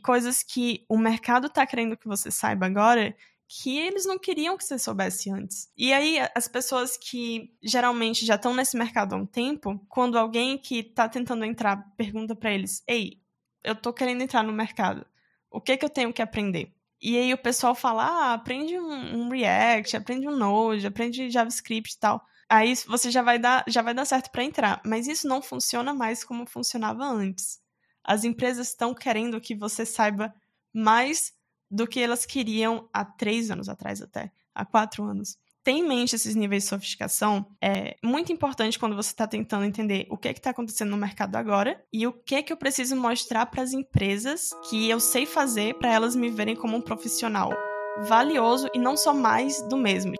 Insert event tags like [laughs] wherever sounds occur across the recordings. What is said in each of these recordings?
coisas que o mercado está querendo que você saiba agora que eles não queriam que você soubesse antes. E aí, as pessoas que geralmente já estão nesse mercado há um tempo, quando alguém que está tentando entrar pergunta para eles: Ei, eu tô querendo entrar no mercado, o que que eu tenho que aprender? E aí o pessoal fala: Ah, aprende um, um React, aprende um Node, aprende JavaScript e tal. Aí você já vai dar, já vai dar certo para entrar. Mas isso não funciona mais como funcionava antes. As empresas estão querendo que você saiba mais do que elas queriam há três anos atrás, até, há quatro anos. Ter em mente esses níveis de sofisticação é muito importante quando você está tentando entender o que é está acontecendo no mercado agora e o que é que eu preciso mostrar para as empresas que eu sei fazer para elas me verem como um profissional valioso e não só mais do mesmo.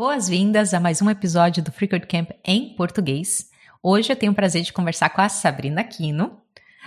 Boas-vindas a mais um episódio do Freecode Camp em português. Hoje eu tenho o prazer de conversar com a Sabrina Quino.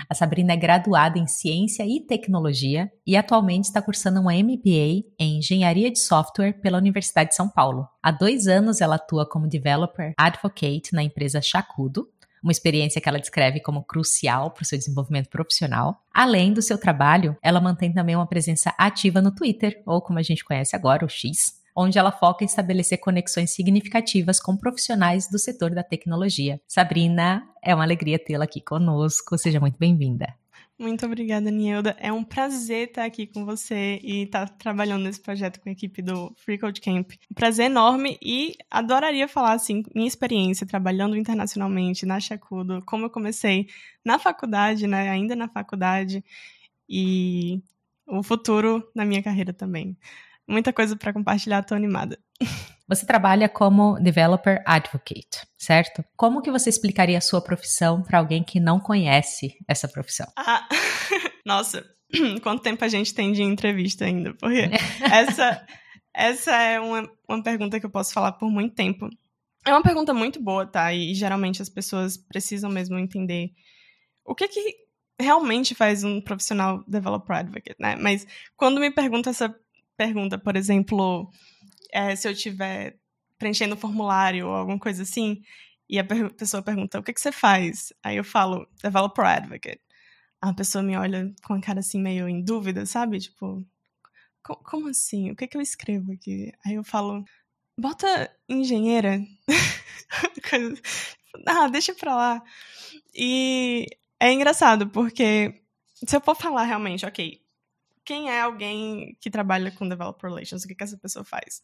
A Sabrina é graduada em Ciência e Tecnologia e atualmente está cursando um MBA em Engenharia de Software pela Universidade de São Paulo. Há dois anos ela atua como Developer Advocate na empresa Chacudo, uma experiência que ela descreve como crucial para o seu desenvolvimento profissional. Além do seu trabalho, ela mantém também uma presença ativa no Twitter, ou como a gente conhece agora, o X, onde ela foca em estabelecer conexões significativas com profissionais do setor da tecnologia. Sabrina, é uma alegria tê-la aqui conosco. Seja muito bem-vinda. Muito obrigada, Nielda. É um prazer estar aqui com você e estar trabalhando nesse projeto com a equipe do Free Code Camp. Um prazer enorme e adoraria falar assim minha experiência trabalhando internacionalmente na Chacudo, como eu comecei na faculdade, né, ainda na faculdade e o futuro na minha carreira também muita coisa para compartilhar, tô animada. [laughs] Você trabalha como developer advocate, certo? Como que você explicaria a sua profissão para alguém que não conhece essa profissão? Ah, [laughs] nossa, [clears throat] quanto tempo a gente tem de entrevista ainda? Porque [laughs] essa, essa é uma, uma pergunta que eu posso falar por muito tempo. É uma pergunta muito boa, tá? E geralmente as pessoas precisam mesmo entender o que que realmente faz um profissional developer advocate, né? Mas quando me pergunta essa pergunta, por exemplo, é, se eu estiver preenchendo um formulário ou alguma coisa assim, e a per pessoa pergunta, o que, que você faz? Aí eu falo, developer advocate. A pessoa me olha com a cara assim, meio em dúvida, sabe? Tipo, como assim? O que, que eu escrevo aqui? Aí eu falo, bota engenheira. [laughs] ah, deixa pra lá. E é engraçado, porque se eu for falar realmente, ok, quem é alguém que trabalha com Developer Relations? O que, que essa pessoa faz?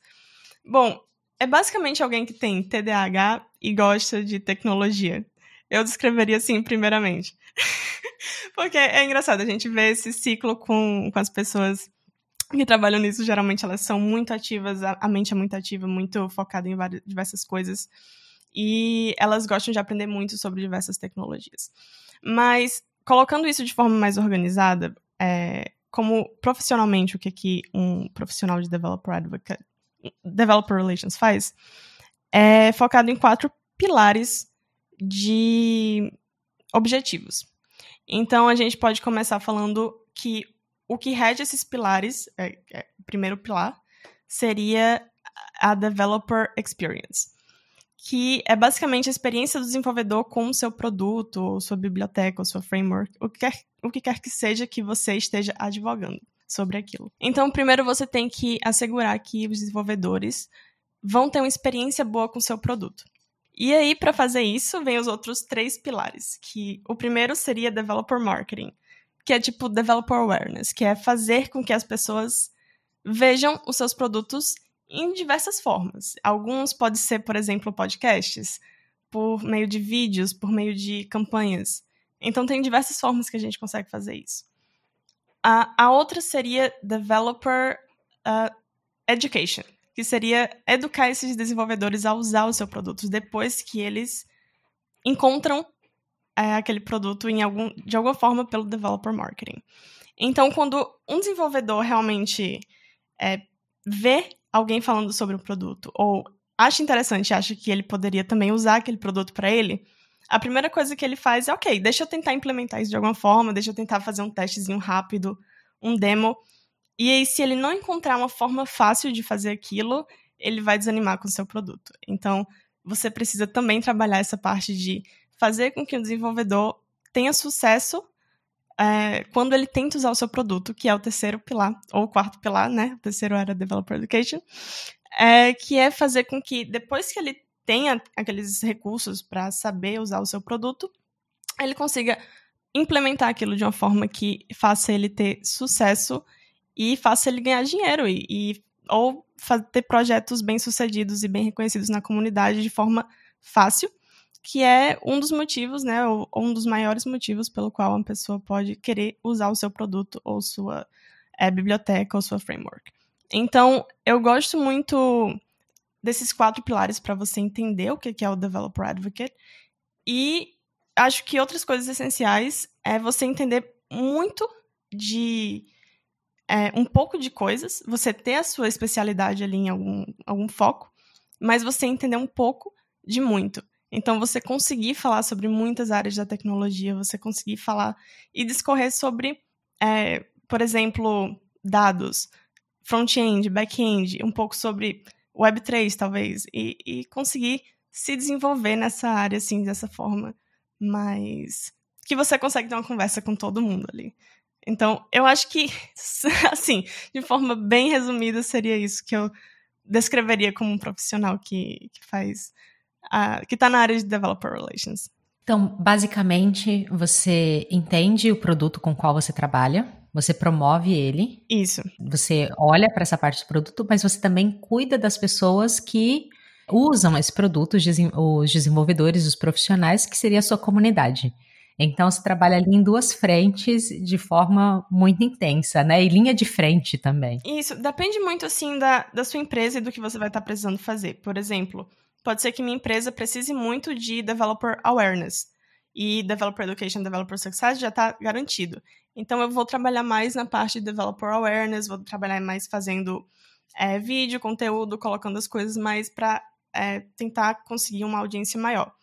Bom, é basicamente alguém que tem TDAH e gosta de tecnologia. Eu descreveria assim, primeiramente. [laughs] Porque é engraçado, a gente vê esse ciclo com, com as pessoas que trabalham nisso. Geralmente elas são muito ativas, a, a mente é muito ativa, muito focada em várias, diversas coisas. E elas gostam de aprender muito sobre diversas tecnologias. Mas, colocando isso de forma mais organizada, é, como profissionalmente o que, que um profissional de developer advocate, developer relations faz, é focado em quatro pilares de objetivos. Então a gente pode começar falando que o que rege esses pilares, é, é, o primeiro pilar, seria a developer experience que é basicamente a experiência do desenvolvedor com o seu produto, ou sua biblioteca, ou sua framework, o que, quer, o que quer que seja que você esteja advogando sobre aquilo. Então, primeiro você tem que assegurar que os desenvolvedores vão ter uma experiência boa com o seu produto. E aí, para fazer isso, vem os outros três pilares, que o primeiro seria developer marketing, que é tipo developer awareness, que é fazer com que as pessoas vejam os seus produtos em diversas formas. Alguns podem ser, por exemplo, podcasts, por meio de vídeos, por meio de campanhas. Então, tem diversas formas que a gente consegue fazer isso. A, a outra seria Developer uh, Education, que seria educar esses desenvolvedores a usar os seus produtos depois que eles encontram é, aquele produto em algum, de alguma forma pelo developer marketing. Então, quando um desenvolvedor realmente é, vê alguém falando sobre o produto ou acha interessante, acha que ele poderia também usar aquele produto para ele, a primeira coisa que ele faz é, ok, deixa eu tentar implementar isso de alguma forma, deixa eu tentar fazer um testezinho rápido, um demo. E aí, se ele não encontrar uma forma fácil de fazer aquilo, ele vai desanimar com o seu produto. Então, você precisa também trabalhar essa parte de fazer com que o desenvolvedor tenha sucesso é, quando ele tenta usar o seu produto, que é o terceiro pilar, ou o quarto pilar, né? O terceiro era Developer Education, é, que é fazer com que depois que ele tenha aqueles recursos para saber usar o seu produto, ele consiga implementar aquilo de uma forma que faça ele ter sucesso e faça ele ganhar dinheiro e, e ou ter projetos bem sucedidos e bem reconhecidos na comunidade de forma fácil, que é um dos motivos, né, ou um dos maiores motivos pelo qual uma pessoa pode querer usar o seu produto ou sua é, biblioteca ou sua framework. Então, eu gosto muito desses quatro pilares para você entender o que é o Developer Advocate e acho que outras coisas essenciais é você entender muito de é, um pouco de coisas, você ter a sua especialidade ali em algum, algum foco, mas você entender um pouco de muito. Então, você conseguir falar sobre muitas áreas da tecnologia, você conseguir falar e discorrer sobre, é, por exemplo, dados, front-end, back-end, um pouco sobre Web3, talvez, e, e conseguir se desenvolver nessa área, assim, dessa forma mas que você consegue ter uma conversa com todo mundo ali. Então, eu acho que, [laughs] assim, de forma bem resumida, seria isso que eu descreveria como um profissional que, que faz. Uh, que está na área de Developer Relations. Então, basicamente, você entende o produto com o qual você trabalha, você promove ele. Isso. Você olha para essa parte do produto, mas você também cuida das pessoas que usam esse produto, os desenvolvedores, os profissionais, que seria a sua comunidade. Então, você trabalha ali em duas frentes de forma muito intensa, né? E linha de frente também. Isso, depende muito, assim, da, da sua empresa e do que você vai estar precisando fazer. Por exemplo, pode ser que minha empresa precise muito de Developer Awareness. E Developer Education, Developer Success já está garantido. Então, eu vou trabalhar mais na parte de Developer Awareness, vou trabalhar mais fazendo é, vídeo, conteúdo, colocando as coisas mais para é, tentar conseguir uma audiência maior.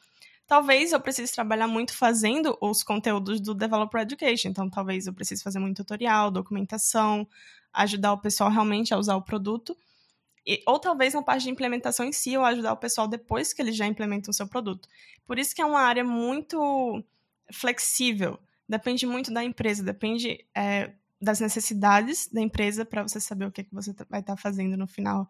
Talvez eu precise trabalhar muito fazendo os conteúdos do Developer Education. Então, talvez eu precise fazer muito tutorial, documentação, ajudar o pessoal realmente a usar o produto. E, ou talvez na parte de implementação em si, eu ajudar o pessoal depois que eles já implementam o seu produto. Por isso que é uma área muito flexível. Depende muito da empresa, depende é, das necessidades da empresa para você saber o que, é que você vai estar tá fazendo no final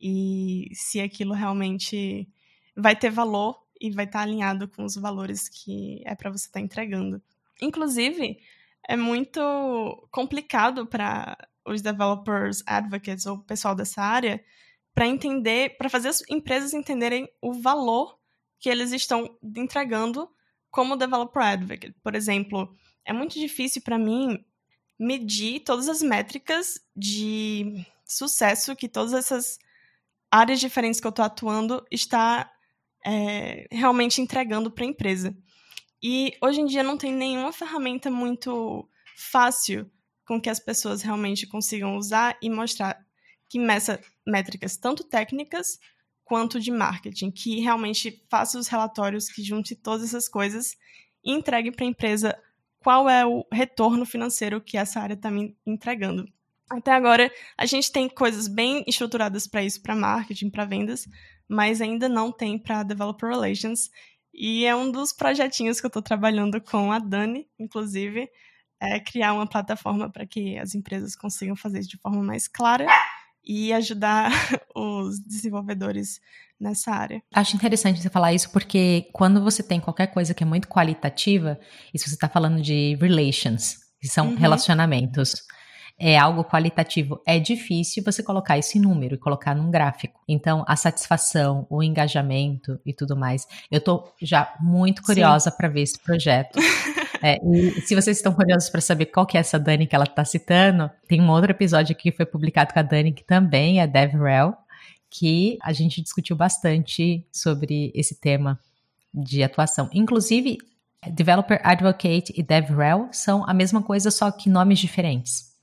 e se aquilo realmente vai ter valor e vai estar alinhado com os valores que é para você estar tá entregando. Inclusive, é muito complicado para os developers advocates ou o pessoal dessa área para entender, para fazer as empresas entenderem o valor que eles estão entregando como developer advocate. Por exemplo, é muito difícil para mim medir todas as métricas de sucesso que todas essas áreas diferentes que eu estou atuando está é, realmente entregando para a empresa. E hoje em dia não tem nenhuma ferramenta muito fácil com que as pessoas realmente consigam usar e mostrar que meça métricas tanto técnicas quanto de marketing, que realmente faça os relatórios que junte todas essas coisas e entregue para a empresa qual é o retorno financeiro que essa área está me entregando. Até agora, a gente tem coisas bem estruturadas para isso, para marketing, para vendas, mas ainda não tem para developer relations. E é um dos projetinhos que eu estou trabalhando com a Dani, inclusive, é criar uma plataforma para que as empresas consigam fazer isso de forma mais clara e ajudar [laughs] os desenvolvedores nessa área. Acho interessante você falar isso porque quando você tem qualquer coisa que é muito qualitativa, e se você está falando de relations, que são uhum. relacionamentos, é algo qualitativo, é difícil você colocar esse número e colocar num gráfico. Então, a satisfação, o engajamento e tudo mais. Eu tô já muito curiosa para ver esse projeto. [laughs] É, e se vocês estão curiosos para saber qual que é essa Dani que ela está citando, tem um outro episódio aqui que foi publicado com a Dani, que também é DevRel, que a gente discutiu bastante sobre esse tema de atuação. Inclusive, Developer Advocate e DevRel são a mesma coisa, só que nomes diferentes.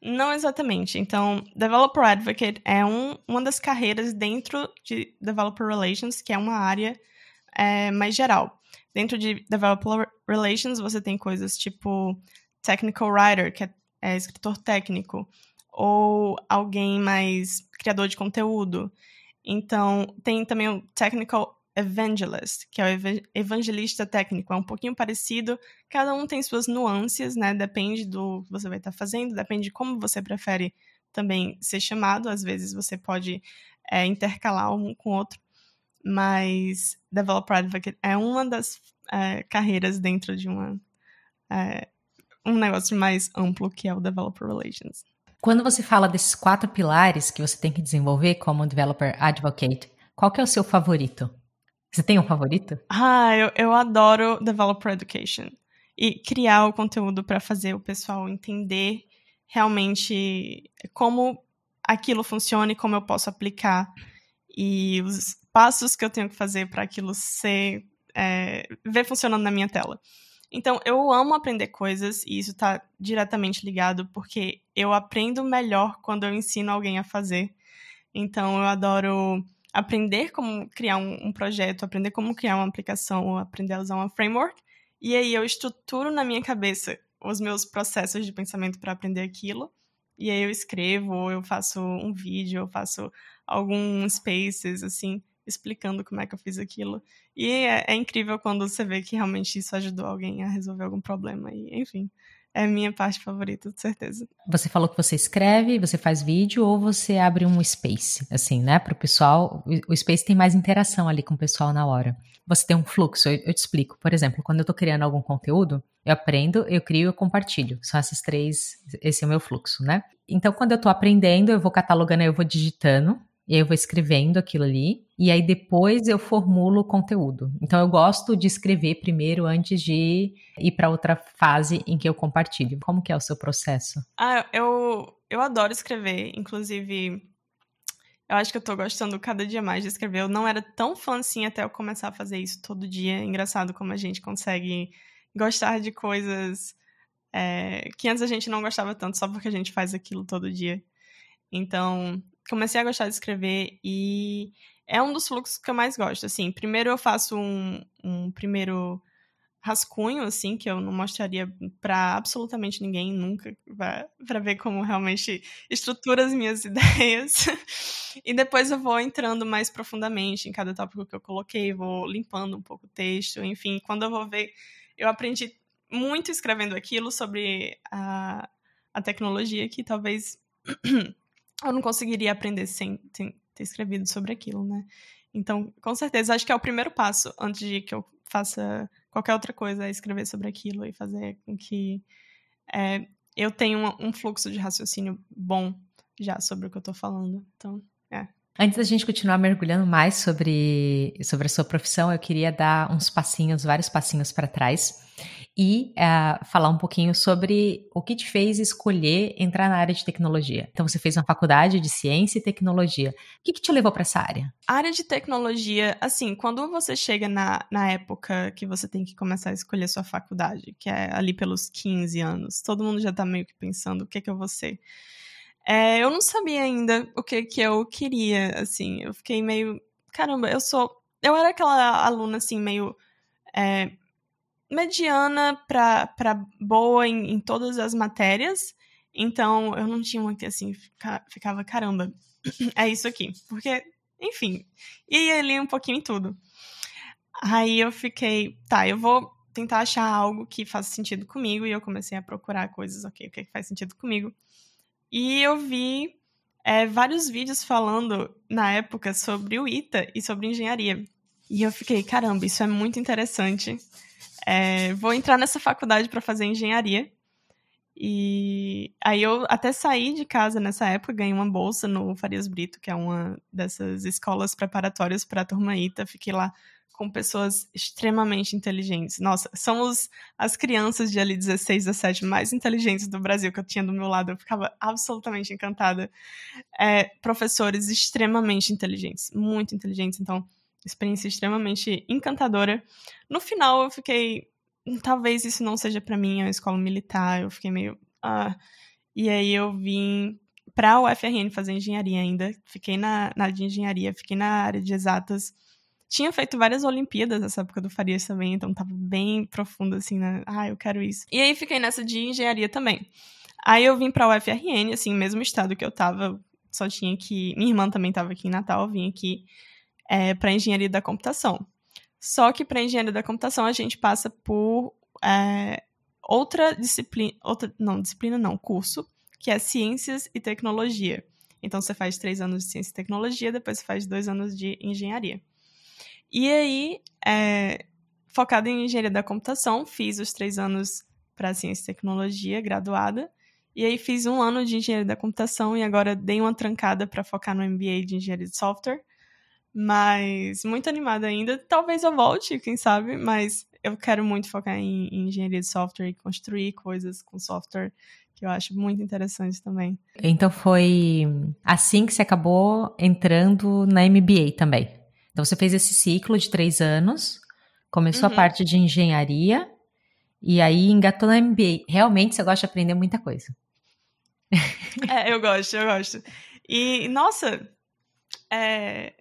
Não exatamente. Então, Developer Advocate é um, uma das carreiras dentro de Developer Relations, que é uma área é, mais geral. Dentro de Developer Relations, você tem coisas tipo Technical Writer, que é, é escritor técnico, ou alguém mais criador de conteúdo. Então, tem também o Technical Evangelist, que é o evangelista técnico. É um pouquinho parecido, cada um tem suas nuances, né? Depende do que você vai estar fazendo, depende de como você prefere também ser chamado. Às vezes você pode é, intercalar um com o outro, mas Developer Advocate é uma das é, carreiras dentro de uma, é, um negócio mais amplo que é o Developer Relations. Quando você fala desses quatro pilares que você tem que desenvolver como Developer Advocate, qual que é o seu favorito? Você tem um favorito? Ah, eu, eu adoro Developer Education. E criar o conteúdo para fazer o pessoal entender realmente como aquilo funciona e como eu posso aplicar. E os passos que eu tenho que fazer para aquilo ser. É, ver funcionando na minha tela. Então, eu amo aprender coisas e isso está diretamente ligado porque eu aprendo melhor quando eu ensino alguém a fazer. Então, eu adoro aprender como criar um, um, projeto, aprender como criar uma aplicação, ou aprender a usar uma framework. E aí eu estruturo na minha cabeça os meus processos de pensamento para aprender aquilo. E aí eu escrevo, ou eu faço um vídeo, eu faço alguns spaces, assim, explicando como é que eu fiz aquilo. E é, é incrível quando você vê que realmente isso ajudou alguém a resolver algum problema. E, enfim, é a minha parte favorita, de certeza. Você falou que você escreve, você faz vídeo ou você abre um space, assim, né? Para o pessoal. O space tem mais interação ali com o pessoal na hora. Você tem um fluxo, eu, eu te explico. Por exemplo, quando eu estou criando algum conteúdo, eu aprendo, eu crio e eu compartilho. São esses três, esse é o meu fluxo, né? Então, quando eu estou aprendendo, eu vou catalogando, eu vou digitando, e aí eu vou escrevendo aquilo ali, e aí depois eu formulo o conteúdo. Então eu gosto de escrever primeiro antes de ir para outra fase em que eu compartilho. Como que é o seu processo? Ah, eu, eu adoro escrever, inclusive eu acho que eu tô gostando cada dia mais de escrever. Eu não era tão fã assim até eu começar a fazer isso todo dia. É engraçado como a gente consegue gostar de coisas é, que antes a gente não gostava tanto só porque a gente faz aquilo todo dia. Então, comecei a gostar de escrever e é um dos fluxos que eu mais gosto, assim. Primeiro eu faço um, um primeiro rascunho, assim, que eu não mostraria para absolutamente ninguém nunca, para ver como realmente estrutura as minhas [laughs] ideias. e depois eu vou entrando mais profundamente em cada tópico que eu coloquei, vou limpando um pouco o texto, enfim, quando eu vou ver, eu aprendi muito escrevendo aquilo sobre a, a tecnologia que talvez [clears throat] eu não conseguiria aprender sem, ter escrevido sobre aquilo, né? Então, com certeza, acho que é o primeiro passo antes de que eu faça qualquer outra coisa, é escrever sobre aquilo e fazer com que é, eu tenha um, um, fluxo de raciocínio bom já sobre o que eu tô falando. Então, é. Antes da gente continuar mergulhando mais sobre, sobre a sua profissão, eu queria dar uns passinhos, vários passinhos para trás e uh, falar um pouquinho sobre o que te fez escolher entrar na área de tecnologia. Então, você fez uma faculdade de ciência e tecnologia. O que, que te levou para essa área? A área de tecnologia, assim, quando você chega na, na época que você tem que começar a escolher sua faculdade, que é ali pelos 15 anos, todo mundo já está meio que pensando o que, que eu vou ser. É, eu não sabia ainda o que, que eu queria, assim, eu fiquei meio, caramba, eu sou, eu era aquela aluna, assim, meio é, mediana para boa em, em, todas as matérias. Então, eu não tinha que, assim, fica, ficava, caramba, [clears throat] é isso aqui. Porque, enfim, ia ali um pouquinho em tudo. Aí eu fiquei, tá, eu vou tentar achar algo que faça sentido comigo. E eu comecei a procurar coisas, ok, o que, é que faz sentido comigo. E eu vi é, vários vídeos falando, na época, sobre o ITA e sobre engenharia. E eu fiquei, caramba, isso é muito interessante. É, vou entrar nessa faculdade para fazer engenharia. E aí eu até saí de casa nessa época, ganhei uma bolsa no Farias Brito, que é uma dessas escolas preparatórias para a turma ITA. Fiquei lá com pessoas extremamente inteligentes. Nossa, somos as crianças de ali 16, 17 mais inteligentes do Brasil que eu tinha do meu lado. Eu ficava absolutamente encantada. É, professores extremamente inteligentes, muito inteligentes. Então, experiência extremamente encantadora. No final, eu fiquei talvez isso não seja para mim, é uma escola militar. Eu fiquei meio. Ah. E aí eu vim para o UFRN fazer engenharia ainda. Fiquei na, na área de engenharia, fiquei na área de exatas. Tinha feito várias Olimpíadas nessa época do Farias também, então tava bem profundo assim, né? Ah, eu quero isso. E aí fiquei nessa de engenharia também. Aí eu vim pra UFRN, assim, mesmo estado que eu tava, só tinha que. Minha irmã também tava aqui em Natal, eu vim aqui é, para engenharia da computação. Só que para engenharia da computação a gente passa por é, outra disciplina, outra, não, disciplina não, curso, que é ciências e tecnologia. Então você faz três anos de ciência e tecnologia, depois você faz dois anos de engenharia. E aí, é, focada em engenharia da computação, fiz os três anos para ciência e tecnologia, graduada. E aí fiz um ano de engenharia da computação e agora dei uma trancada para focar no MBA de engenharia de software. Mas muito animada ainda. Talvez eu volte, quem sabe, mas eu quero muito focar em, em engenharia de software e construir coisas com software que eu acho muito interessante também. Então foi assim que você acabou entrando na MBA também? Então você fez esse ciclo de três anos, começou uhum. a parte de engenharia e aí engatou na MBA. Realmente você gosta de aprender muita coisa. É, eu gosto, eu gosto. E, nossa, é,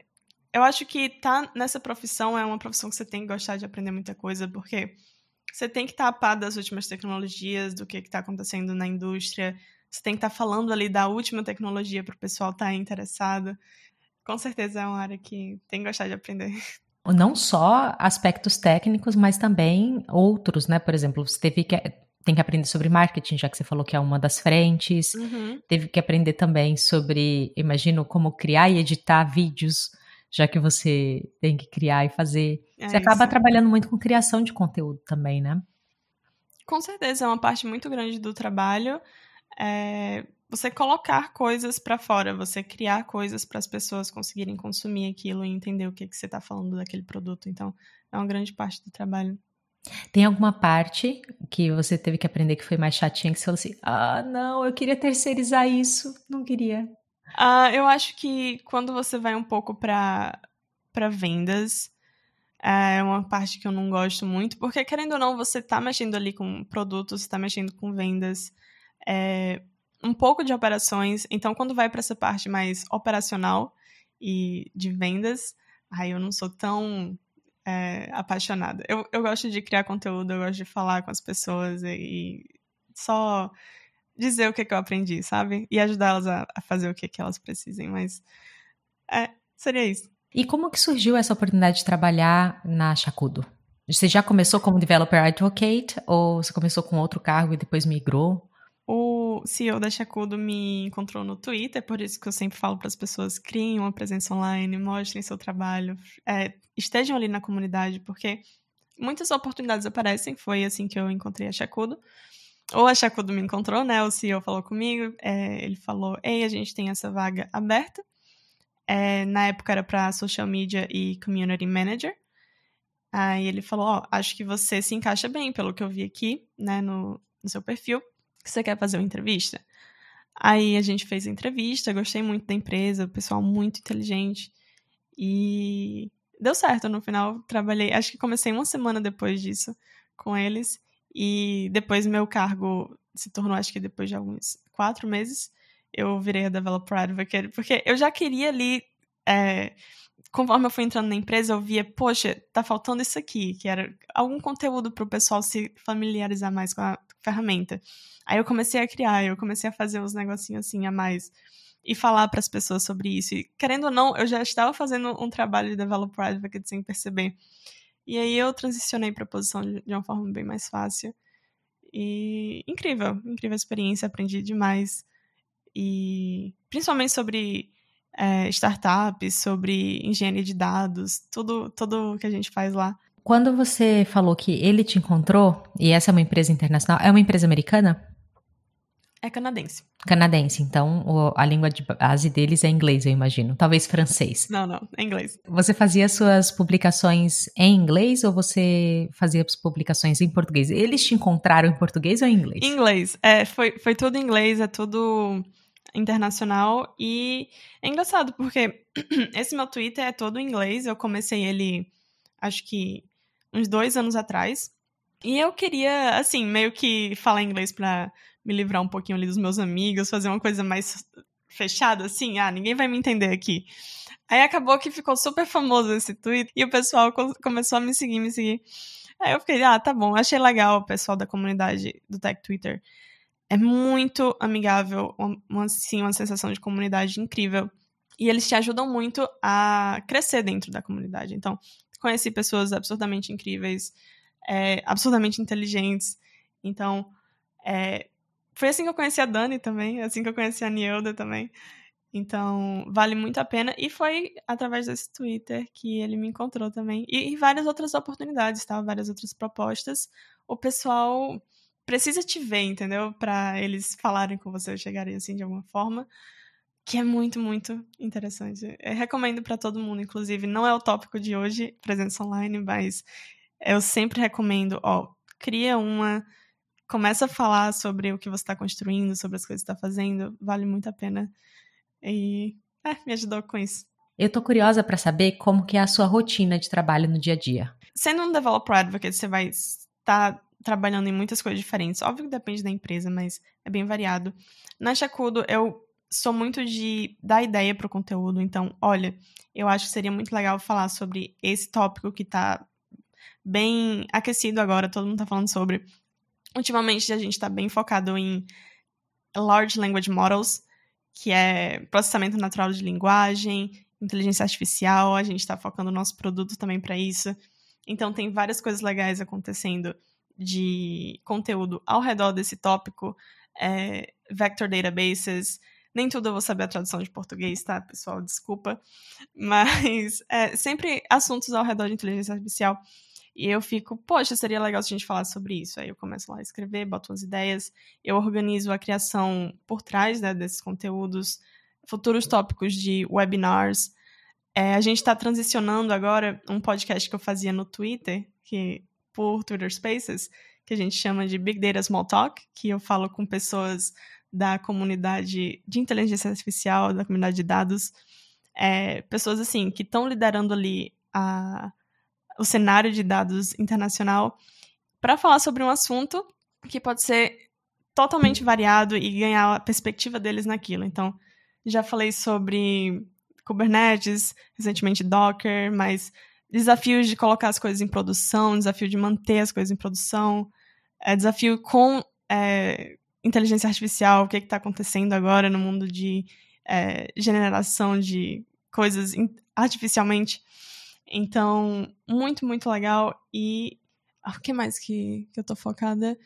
eu acho que tá nessa profissão é uma profissão que você tem que gostar de aprender muita coisa, porque você tem que estar tá a par das últimas tecnologias, do que está acontecendo na indústria, você tem que estar tá falando ali da última tecnologia para o pessoal estar tá interessado com certeza é uma área que tem que gostar de aprender. [laughs] Não só aspectos técnicos, mas também outros, né? Por exemplo, você teve que tem que aprender sobre marketing, já que você falou que é uma das frentes. Uhum. Teve que aprender também sobre, imagino, como criar e editar vídeos, já que você tem que criar e fazer. É você acaba trabalhando muito com criação de conteúdo também, né? Com certeza, é uma parte muito grande do trabalho. É, você colocar coisas para fora, você criar coisas para as pessoas conseguirem consumir aquilo e entender o que, que você está falando daquele produto. Então, é uma grande parte do trabalho. Tem alguma parte que você teve que aprender que foi mais chatinha, que você falou assim: ah, não, eu queria terceirizar isso, não queria? Ah, eu acho que quando você vai um pouco para vendas, é uma parte que eu não gosto muito, porque querendo ou não, você está mexendo ali com produtos, está mexendo com vendas. É, um pouco de operações. Então, quando vai para essa parte mais operacional e de vendas, aí eu não sou tão é, apaixonada. Eu, eu gosto de criar conteúdo, eu gosto de falar com as pessoas e, e só dizer o que, que eu aprendi, sabe? E ajudar elas a, a fazer o que, que elas precisem. Mas é, seria isso. E como que surgiu essa oportunidade de trabalhar na Chacudo? Você já começou como developer advocate ou você começou com outro cargo e depois migrou? O CEO da Shakudo me encontrou no Twitter, por isso que eu sempre falo para as pessoas: criem uma presença online, mostrem seu trabalho, é, estejam ali na comunidade, porque muitas oportunidades aparecem. Foi assim que eu encontrei a Shakudo. Ou a Shakudo me encontrou, né? O CEO falou comigo, é, ele falou: Ei, a gente tem essa vaga aberta. É, na época era para social media e community manager. Aí ele falou: Ó, oh, acho que você se encaixa bem, pelo que eu vi aqui, né, no, no seu perfil que você quer fazer uma entrevista? Aí a gente fez a entrevista, gostei muito da empresa, o pessoal muito inteligente. E deu certo no final. Trabalhei, acho que comecei uma semana depois disso com eles. E depois meu cargo se tornou, acho que depois de alguns quatro meses, eu virei a Developer Advocate, porque eu já queria ali. É, conforme eu fui entrando na empresa, eu via, poxa, tá faltando isso aqui, que era algum conteúdo para o pessoal se familiarizar mais com a ferramenta. Aí eu comecei a criar, eu comecei a fazer uns negocinhos assim a mais e falar para as pessoas sobre isso. E querendo ou não, eu já estava fazendo um trabalho de developer advocate sem perceber. E aí eu transicionei para a posição de, uma forma bem mais fácil. E incrível, incrível experiência, aprendi demais. E principalmente sobre é, startups, sobre engenharia de dados, tudo, tudo que a gente faz lá. Quando você falou que ele te encontrou, e essa é uma empresa internacional, é uma empresa americana? É canadense. Canadense, então o, a língua de base deles é inglês, eu imagino. Talvez francês. Não, não, é inglês. Você fazia suas publicações em inglês ou você fazia as publicações em português? Eles te encontraram em português ou em inglês? Inglês. É, foi, foi tudo em inglês, é tudo internacional. E é engraçado, porque [clears throat] esse meu Twitter é todo em inglês. Eu comecei ele, acho que uns dois anos atrás. E eu queria, assim, meio que falar inglês pra me livrar um pouquinho ali dos meus amigos, fazer uma coisa mais fechada, assim, ah, ninguém vai me entender aqui. Aí acabou que ficou super famoso esse tweet e o pessoal começou a me seguir, me seguir. Aí eu fiquei, ah, tá bom, achei legal o pessoal da comunidade do Tech Twitter. É muito amigável, uma, uma sensação de comunidade incrível. E eles te ajudam muito a crescer dentro da comunidade. Então, conheci pessoas absurdamente incríveis, é, absurdamente inteligentes. Então, é, foi assim que eu conheci a Dani também, assim que eu conheci a Nielda também. Então, vale muito a pena. E foi através desse Twitter que ele me encontrou também. E, e várias outras oportunidades, tá? Várias outras propostas. O pessoal precisa te ver, entendeu? Para eles falarem com você, chegarem assim de alguma forma. Que é muito, muito interessante. Eu recomendo para todo mundo, inclusive. Não é o tópico de hoje, presença online, mas eu sempre recomendo, ó, cria uma começa a falar sobre o que você está construindo, sobre as coisas que está fazendo, vale muito a pena. E é, me ajudou com isso. Eu tô curiosa para saber como que é a sua rotina de trabalho no dia a dia. Sendo um developer advocate, você vai estar trabalhando em muitas coisas diferentes. Óbvio que depende da empresa, mas é bem variado. Na Chacudo, eu sou muito de dar ideia para o conteúdo. Então, olha, eu acho que seria muito legal falar sobre esse tópico que está bem aquecido agora, todo mundo está falando sobre. Ultimamente a gente está bem focado em Large Language Models, que é processamento natural de linguagem, inteligência artificial. A gente está focando o nosso produto também para isso. Então tem várias coisas legais acontecendo de conteúdo ao redor desse tópico. É, vector databases. Nem tudo eu vou saber a tradução de português, tá, pessoal? Desculpa. [laughs] Mas é, sempre assuntos ao redor de inteligência artificial e eu fico, poxa, seria legal se a gente falasse sobre isso. Aí eu começo lá a escrever, boto umas ideias, eu organizo a criação por trás né, desses conteúdos, futuros tópicos de webinars. É, a gente está transicionando agora um podcast que eu fazia no Twitter, que por Twitter Spaces, que a gente chama de Big Data Small Talk, que eu falo com pessoas da comunidade de inteligência artificial, da comunidade de dados, é, pessoas assim que estão liderando ali a o cenário de dados internacional para falar sobre um assunto que pode ser totalmente variado e ganhar a perspectiva deles naquilo. Então, já falei sobre Kubernetes, recentemente Docker, mas desafios de colocar as coisas em produção, desafio de manter as coisas em produção, é, desafio com é, inteligência artificial, o que é está acontecendo agora no mundo de é, generação de coisas artificialmente. Então, muito, muito legal. E ah, o que mais que, que eu tô focada?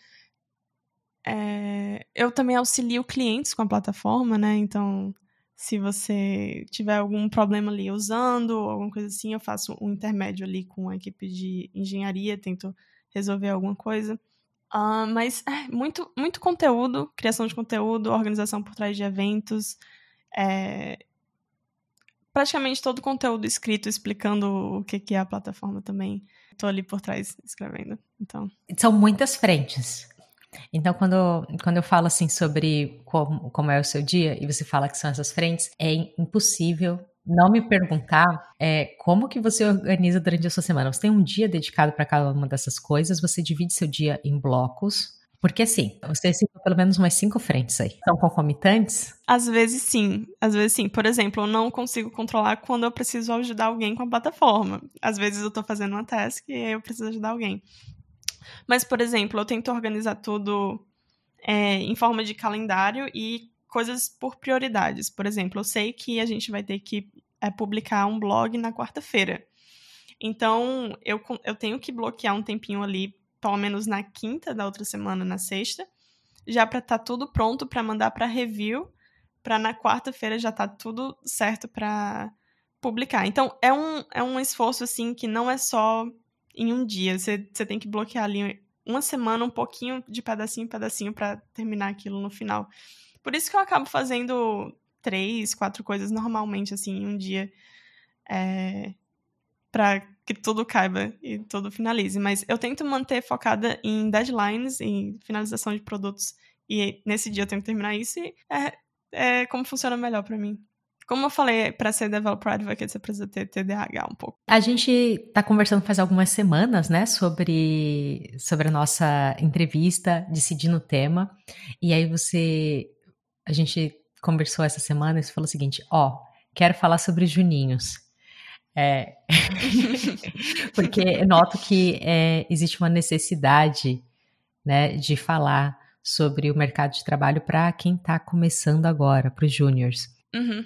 É, eu também auxilio clientes com a plataforma, né? Então, se você tiver algum problema ali usando, alguma coisa assim, eu faço um intermédio ali com a equipe de engenharia, tento resolver alguma coisa. Uh, mas é, muito, muito conteúdo, criação de conteúdo, organização por trás de eventos. É, praticamente todo o conteúdo escrito explicando o que, que é a plataforma também. Estou ali por trás escrevendo. Então. São muitas frentes. Então, quando, quando eu falo assim sobre como, como é o seu dia e você fala que são essas frentes, é impossível não me perguntar é, como que você organiza durante a sua semana. Você tem um dia dedicado para cada uma dessas coisas, você divide seu dia em blocos, porque assim, você citou pelo menos umas cinco frentes aí. São concomitantes? Às vezes sim, às vezes sim. Por exemplo, eu não consigo controlar quando eu preciso ajudar alguém com a plataforma. Às vezes eu tô fazendo uma task e eu preciso ajudar alguém. Mas, por exemplo, eu tento organizar tudo é, em forma de calendário e coisas por prioridades. Por exemplo, eu sei que a gente vai ter que é, publicar um blog na quarta-feira. Então, eu, eu tenho que bloquear um tempinho ali pelo menos na quinta da outra semana, na sexta, já para estar tá tudo pronto para mandar para review, para na quarta-feira já tá tudo certo para publicar. Então, é um, é um esforço assim que não é só em um dia, você, você tem que bloquear ali uma semana, um pouquinho de pedacinho em pedacinho para terminar aquilo no final. Por isso que eu acabo fazendo três, quatro coisas normalmente, assim, em um dia. É, para que tudo caiba e tudo finalize. Mas eu tento manter focada em deadlines, em finalização de produtos. E nesse dia eu tenho que terminar isso e é, é como funciona melhor para mim. como eu falei, para ser developer advocate você precisa ter TDAH um pouco. A gente está conversando faz algumas semanas, né, sobre, sobre a nossa entrevista, decidindo o tema. E aí você. A gente conversou essa semana e você falou o seguinte: ó, oh, quero falar sobre Juninhos. É, [laughs] porque noto que é, existe uma necessidade né, de falar sobre o mercado de trabalho para quem está começando agora, para os júniores. Uhum.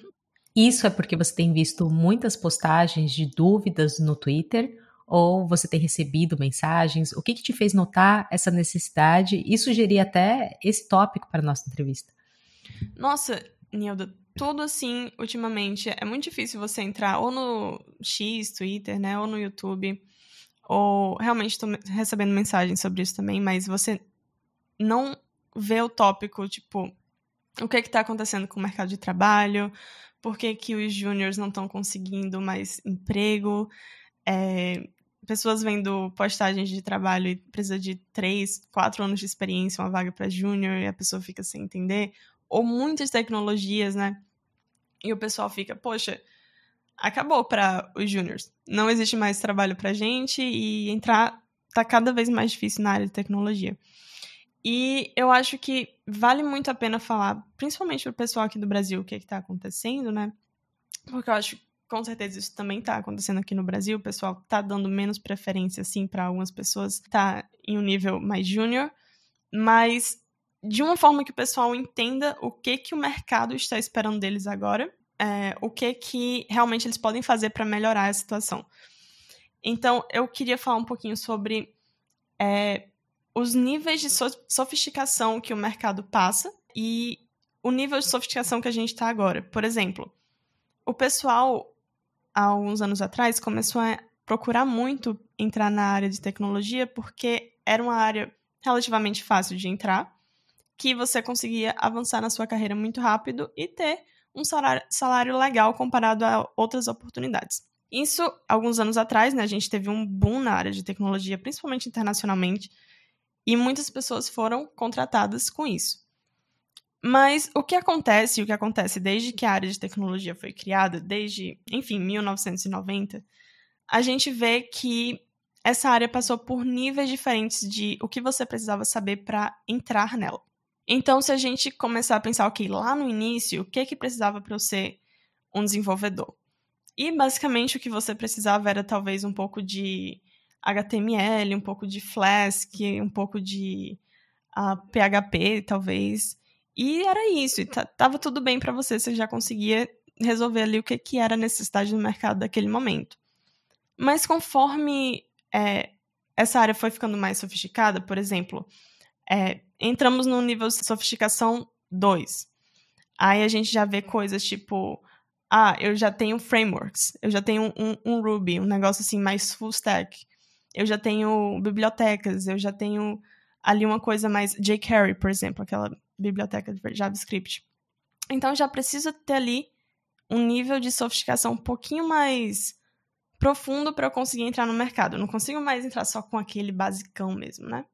Isso é porque você tem visto muitas postagens de dúvidas no Twitter ou você tem recebido mensagens? O que, que te fez notar essa necessidade e sugerir até esse tópico para a nossa entrevista? Nossa, Nilda, tudo assim, ultimamente, é muito difícil você entrar ou no X, Twitter, né, ou no YouTube, ou realmente estou recebendo mensagens sobre isso também, mas você não vê o tópico, tipo, o que está acontecendo com o mercado de trabalho, por que, que os júniores não estão conseguindo mais emprego, é, pessoas vendo postagens de trabalho e precisa de três, quatro anos de experiência, uma vaga para júnior, e a pessoa fica sem entender, ou muitas tecnologias, né? E o pessoal fica, poxa, acabou para os júniores. Não existe mais trabalho para gente e entrar tá cada vez mais difícil na área de tecnologia. E eu acho que vale muito a pena falar, principalmente pro pessoal aqui do Brasil, o que é está acontecendo, né? Porque eu acho que com certeza isso também está acontecendo aqui no Brasil. O pessoal está dando menos preferência, assim, para algumas pessoas, tá em um nível mais júnior, mas de uma forma que o pessoal entenda o que que o mercado está esperando deles agora, é, o que que realmente eles podem fazer para melhorar a situação. Então, eu queria falar um pouquinho sobre é, os níveis de sofisticação que o mercado passa e o nível de sofisticação que a gente está agora. Por exemplo, o pessoal, há alguns anos atrás, começou a procurar muito entrar na área de tecnologia porque era uma área relativamente fácil de entrar, que você conseguia avançar na sua carreira muito rápido e ter um salário, salário legal comparado a outras oportunidades. Isso, alguns anos atrás, né, a gente teve um boom na área de tecnologia, principalmente internacionalmente, e muitas pessoas foram contratadas com isso. Mas o que acontece, o que acontece desde que a área de tecnologia foi criada, desde, enfim, 1990, a gente vê que essa área passou por níveis diferentes de o que você precisava saber para entrar nela. Então, se a gente começar a pensar, ok, lá no início, o que que precisava para eu ser um desenvolvedor? E basicamente o que você precisava era talvez um pouco de HTML, um pouco de Flask, um pouco de uh, ah, PHP, talvez. E era isso, e tava tudo bem para você, você já conseguia resolver ali o que, que era a necessidade do mercado daquele momento. Mas conforme é, essa área foi ficando mais sofisticada, por exemplo, é, entramos no nível de sofisticação 2. Aí a gente já vê coisas tipo, ah, eu já tenho frameworks, eu já tenho um, um Ruby, um negócio assim mais full stack eu já tenho bibliotecas, eu já tenho ali uma coisa mais jQuery, por exemplo, aquela biblioteca de JavaScript. Então já preciso ter ali um nível de sofisticação um pouquinho mais profundo para eu conseguir entrar no mercado. Eu não consigo mais entrar só com aquele basicão mesmo, né?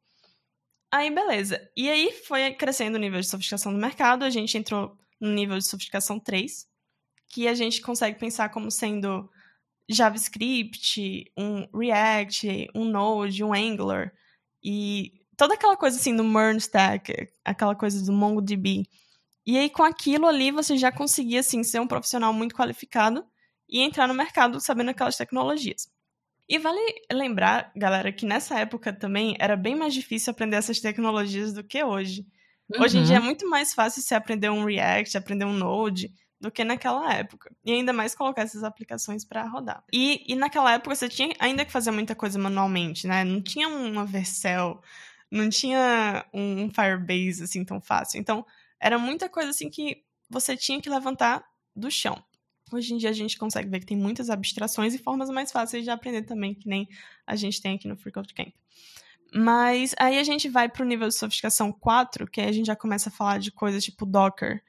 Aí, beleza. E aí foi crescendo o nível de sofisticação do mercado, a gente entrou no nível de sofisticação 3, que a gente consegue pensar como sendo JavaScript, um React, um Node, um Angular e toda aquela coisa assim do Mern Stack, aquela coisa do MongoDB. E aí com aquilo ali você já conseguia assim ser um profissional muito qualificado e entrar no mercado sabendo aquelas tecnologias. E vale lembrar, galera, que nessa época também era bem mais difícil aprender essas tecnologias do que hoje. Uhum. Hoje em dia é uhum. muito mais fácil você aprender um React, aprender um Node, do que naquela época. E ainda mais colocar essas aplicações para rodar. E, e naquela época você tinha ainda que fazer muita coisa manualmente, né? Não tinha uma Vercel, não tinha um Firebase assim tão fácil. Então, era muita coisa assim que você tinha que levantar do chão. Hoje em dia a gente consegue ver que tem muitas abstrações e formas mais fáceis de aprender também, que nem a gente tem aqui no Freecode Camp. Mas aí a gente vai para o nível de sofisticação 4, que aí a gente já começa a falar de coisas tipo Docker,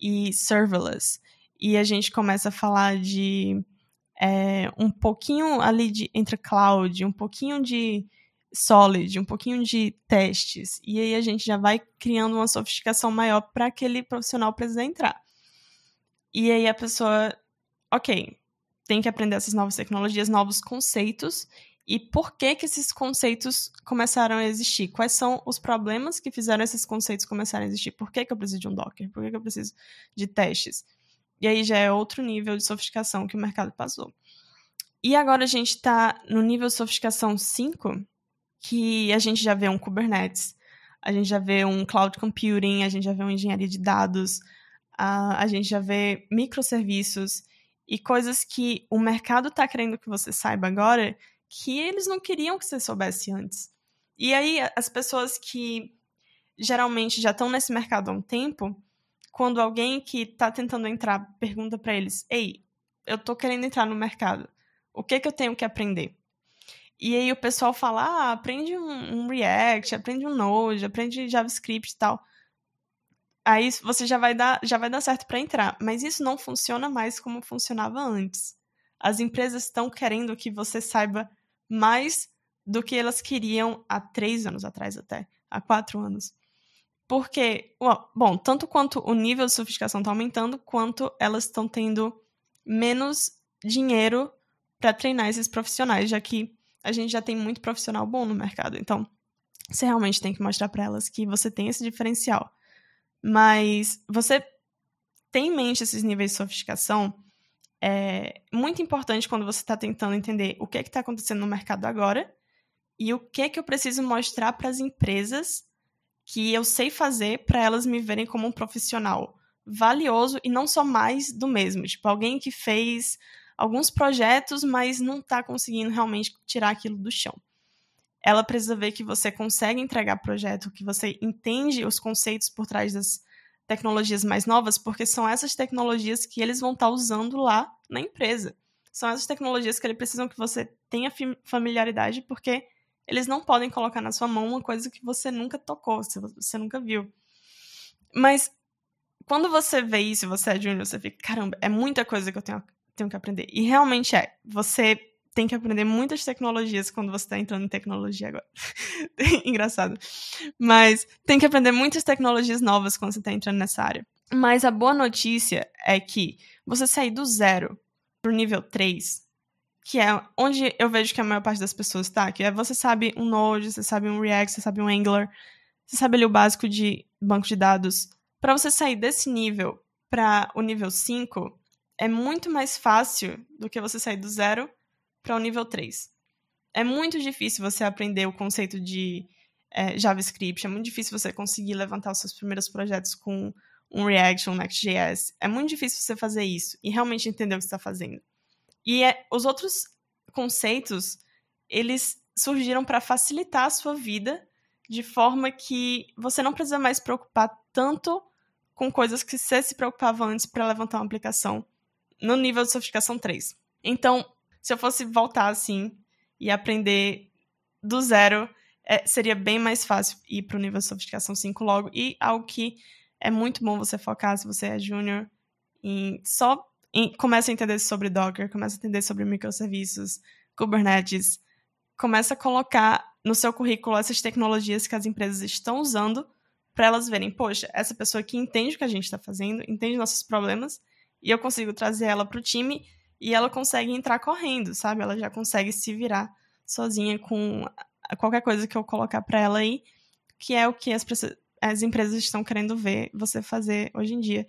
e serverless. E a gente começa a falar de é, um pouquinho ali de, entre cloud, um pouquinho de solid, um pouquinho de testes. E aí a gente já vai criando uma sofisticação maior para aquele profissional precisar entrar. E aí a pessoa, ok, tem que aprender essas novas tecnologias, novos conceitos, e por que que esses conceitos começaram a existir? Quais são os problemas que fizeram esses conceitos começarem a existir? Por que, que eu preciso de um Docker? Por que, que eu preciso de testes? E aí já é outro nível de sofisticação que o mercado passou. E agora a gente está no nível de sofisticação 5, que a gente já vê um Kubernetes, a gente já vê um cloud computing, a gente já vê uma engenharia de dados, a, a gente já vê microserviços e coisas que o mercado está querendo que você saiba agora que eles não queriam que você soubesse antes. E aí as pessoas que geralmente já estão nesse mercado há um tempo, quando alguém que está tentando entrar pergunta para eles: "Ei, eu estou querendo entrar no mercado. O que que eu tenho que aprender?" E aí o pessoal fala, ah, aprende um, um, React, aprende um Node, aprende JavaScript e tal. Aí você já vai dar, já vai dar certo para entrar. Mas isso não funciona mais como funcionava antes. As empresas estão querendo que você saiba mais do que elas queriam há três anos atrás até, há quatro anos. Porque, bom, tanto quanto o nível de sofisticação está aumentando, quanto elas estão tendo menos dinheiro para treinar esses profissionais, já que a gente já tem muito profissional bom no mercado. Então, você realmente tem que mostrar para elas que você tem esse diferencial. Mas você tem em mente esses níveis de sofisticação é muito importante quando você está tentando entender o que é está acontecendo no mercado agora e o que é que eu preciso mostrar para as empresas que eu sei fazer para elas me verem como um profissional valioso e não só mais do mesmo. Tipo, alguém que fez alguns projetos, mas não está conseguindo realmente tirar aquilo do chão. Ela precisa ver que você consegue entregar projeto, que você entende os conceitos por trás das tecnologias mais novas, porque são essas tecnologias que eles vão estar tá usando lá na empresa. São essas tecnologias que eles precisam que você tenha familiaridade, porque eles não podem colocar na sua mão uma coisa que você nunca tocou, você nunca viu. Mas quando você vê isso, você é júnior, você fica, caramba, é muita coisa que eu tenho tenho que aprender. E realmente é. Você tem que aprender muitas tecnologias quando você está entrando em tecnologia agora. [laughs] Engraçado. Mas tem que aprender muitas tecnologias novas quando você está entrando nessa área. Mas a boa notícia é que você sair do zero pro nível 3, que é onde eu vejo que a maior parte das pessoas está, que é você sabe um Node, você sabe um React, você sabe um Angular, você sabe ali o básico de banco de dados. Para você sair desse nível para o nível 5, é muito mais fácil do que você sair do zero para o nível 3. É muito difícil você aprender o conceito de é, JavaScript, é muito difícil você conseguir levantar os seus primeiros projetos com um React um Next.js. É muito difícil você fazer isso e realmente entender o que está fazendo. E é, os outros conceitos, eles surgiram para facilitar a sua vida de forma que você não precisa mais preocupar tanto com coisas que você se preocupava antes para levantar uma aplicação no nível de sofisticação 3. Então, se eu fosse voltar assim e aprender do zero, é, seria bem mais fácil ir para o nível de sofisticação 5 logo. E algo que é muito bom você focar se você é júnior em só em, começa a entender sobre Docker, começa a entender sobre microserviços, Kubernetes, começa a colocar no seu currículo essas tecnologias que as empresas estão usando para elas verem, poxa, essa pessoa aqui entende o que a gente está fazendo, entende nossos problemas e eu consigo trazer ela pro time e ela consegue entrar correndo, sabe? Ela já consegue se virar sozinha com qualquer coisa que eu colocar para ela aí, que é o que as, as empresas estão querendo ver você fazer hoje em dia.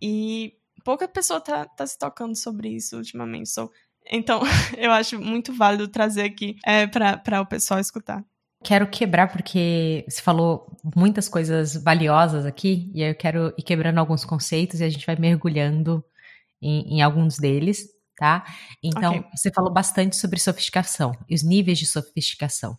E pouca pessoa tá, tá se tocando sobre isso ultimamente. So, então, [laughs] eu acho muito válido trazer aqui é, para o pessoal escutar. Quero quebrar, porque você falou muitas coisas valiosas aqui, e aí eu quero ir quebrando alguns conceitos e a gente vai mergulhando em, em alguns deles, tá? Então, okay. você falou bastante sobre sofisticação e os níveis de sofisticação.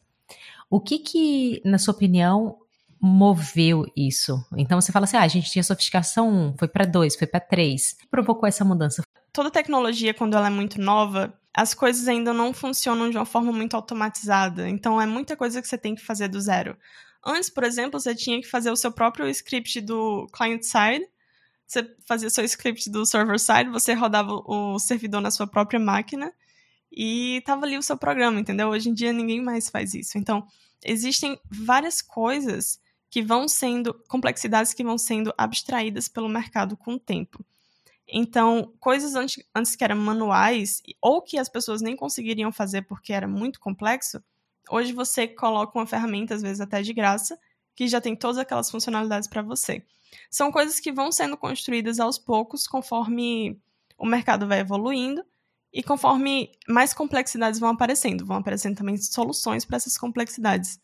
O que que, na sua opinião, moveu isso? Então você fala assim: ah, a gente tinha sofisticação 1, foi para 2, foi para 3. O que provocou essa mudança? Toda tecnologia, quando ela é muito nova, as coisas ainda não funcionam de uma forma muito automatizada. Então é muita coisa que você tem que fazer do zero. Antes, por exemplo, você tinha que fazer o seu próprio script do client side. Você fazia seu script do server side, você rodava o servidor na sua própria máquina e tava ali o seu programa, entendeu? Hoje em dia ninguém mais faz isso. Então, existem várias coisas que vão sendo, complexidades que vão sendo abstraídas pelo mercado com o tempo. Então, coisas antes, antes que eram manuais, ou que as pessoas nem conseguiriam fazer porque era muito complexo, hoje você coloca uma ferramenta, às vezes até de graça, que já tem todas aquelas funcionalidades para você. São coisas que vão sendo construídas aos poucos, conforme o mercado vai evoluindo e conforme mais complexidades vão aparecendo, vão aparecendo também soluções para essas complexidades.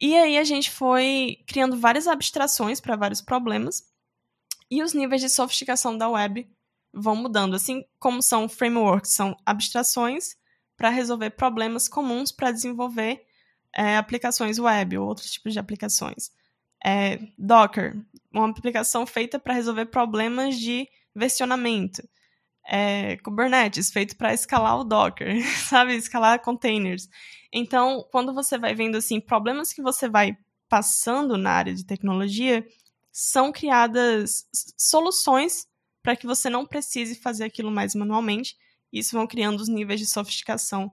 E aí a gente foi criando várias abstrações para vários problemas e os níveis de sofisticação da web vão mudando, assim como são frameworks, são abstrações para resolver problemas comuns para desenvolver é, aplicações web ou outros tipos de aplicações. É, Docker, uma aplicação feita para resolver problemas de versionamento é, Kubernetes, feito para escalar o Docker, [laughs] sabe? Escalar containers. Então, quando você vai vendo assim, problemas que você vai passando na área de tecnologia, são criadas soluções para que você não precise fazer aquilo mais manualmente. Isso vão criando os níveis de sofisticação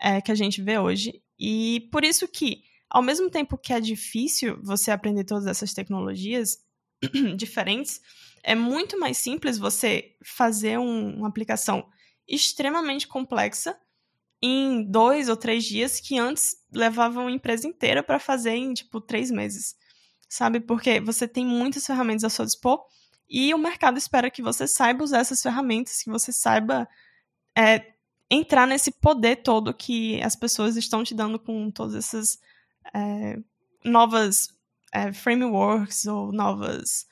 é, que a gente vê hoje. E por isso que, ao mesmo tempo que é difícil você aprender todas essas tecnologias [clears throat] diferentes, é muito mais simples você fazer um, uma aplicação extremamente complexa em dois ou três dias que antes levava uma empresa inteira para fazer em tipo três meses, sabe? Porque você tem muitas ferramentas a seu dispor e o mercado espera que você saiba usar essas ferramentas, que você saiba é, entrar nesse poder todo que as pessoas estão te dando com todas essas é, novas é, frameworks ou novas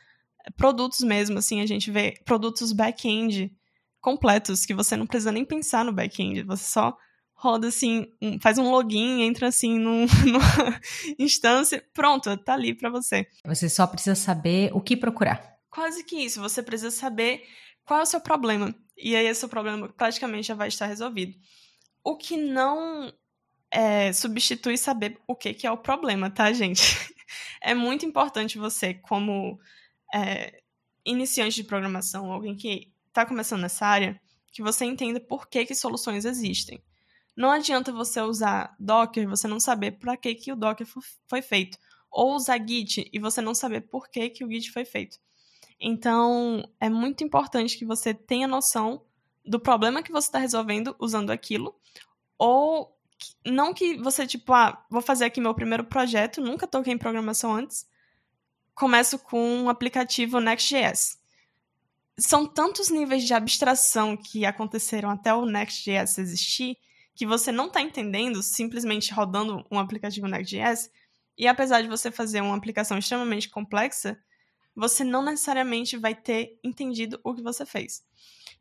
produtos mesmo, assim, a gente vê produtos back-end completos, que você não precisa nem pensar no back-end, você só roda assim, um, faz um login, entra assim num, [laughs] numa instância, pronto, tá ali para você. Você só precisa saber o que procurar. Quase que isso, você precisa saber qual é o seu problema. E aí esse problema praticamente já vai estar resolvido. O que não é, substitui saber o que, que é o problema, tá, gente? [laughs] É muito importante você, como é, iniciante de programação, alguém que está começando nessa área, que você entenda por que, que soluções existem. Não adianta você usar Docker e você não saber para que, que o Docker foi feito. Ou usar Git e você não saber por que, que o Git foi feito. Então, é muito importante que você tenha noção do problema que você está resolvendo usando aquilo. Ou não que você, tipo, ah, vou fazer aqui meu primeiro projeto, nunca toquei em programação antes, começo com um aplicativo Next.js. São tantos níveis de abstração que aconteceram até o Next.js existir que você não está entendendo simplesmente rodando um aplicativo Next.js. E apesar de você fazer uma aplicação extremamente complexa, você não necessariamente vai ter entendido o que você fez.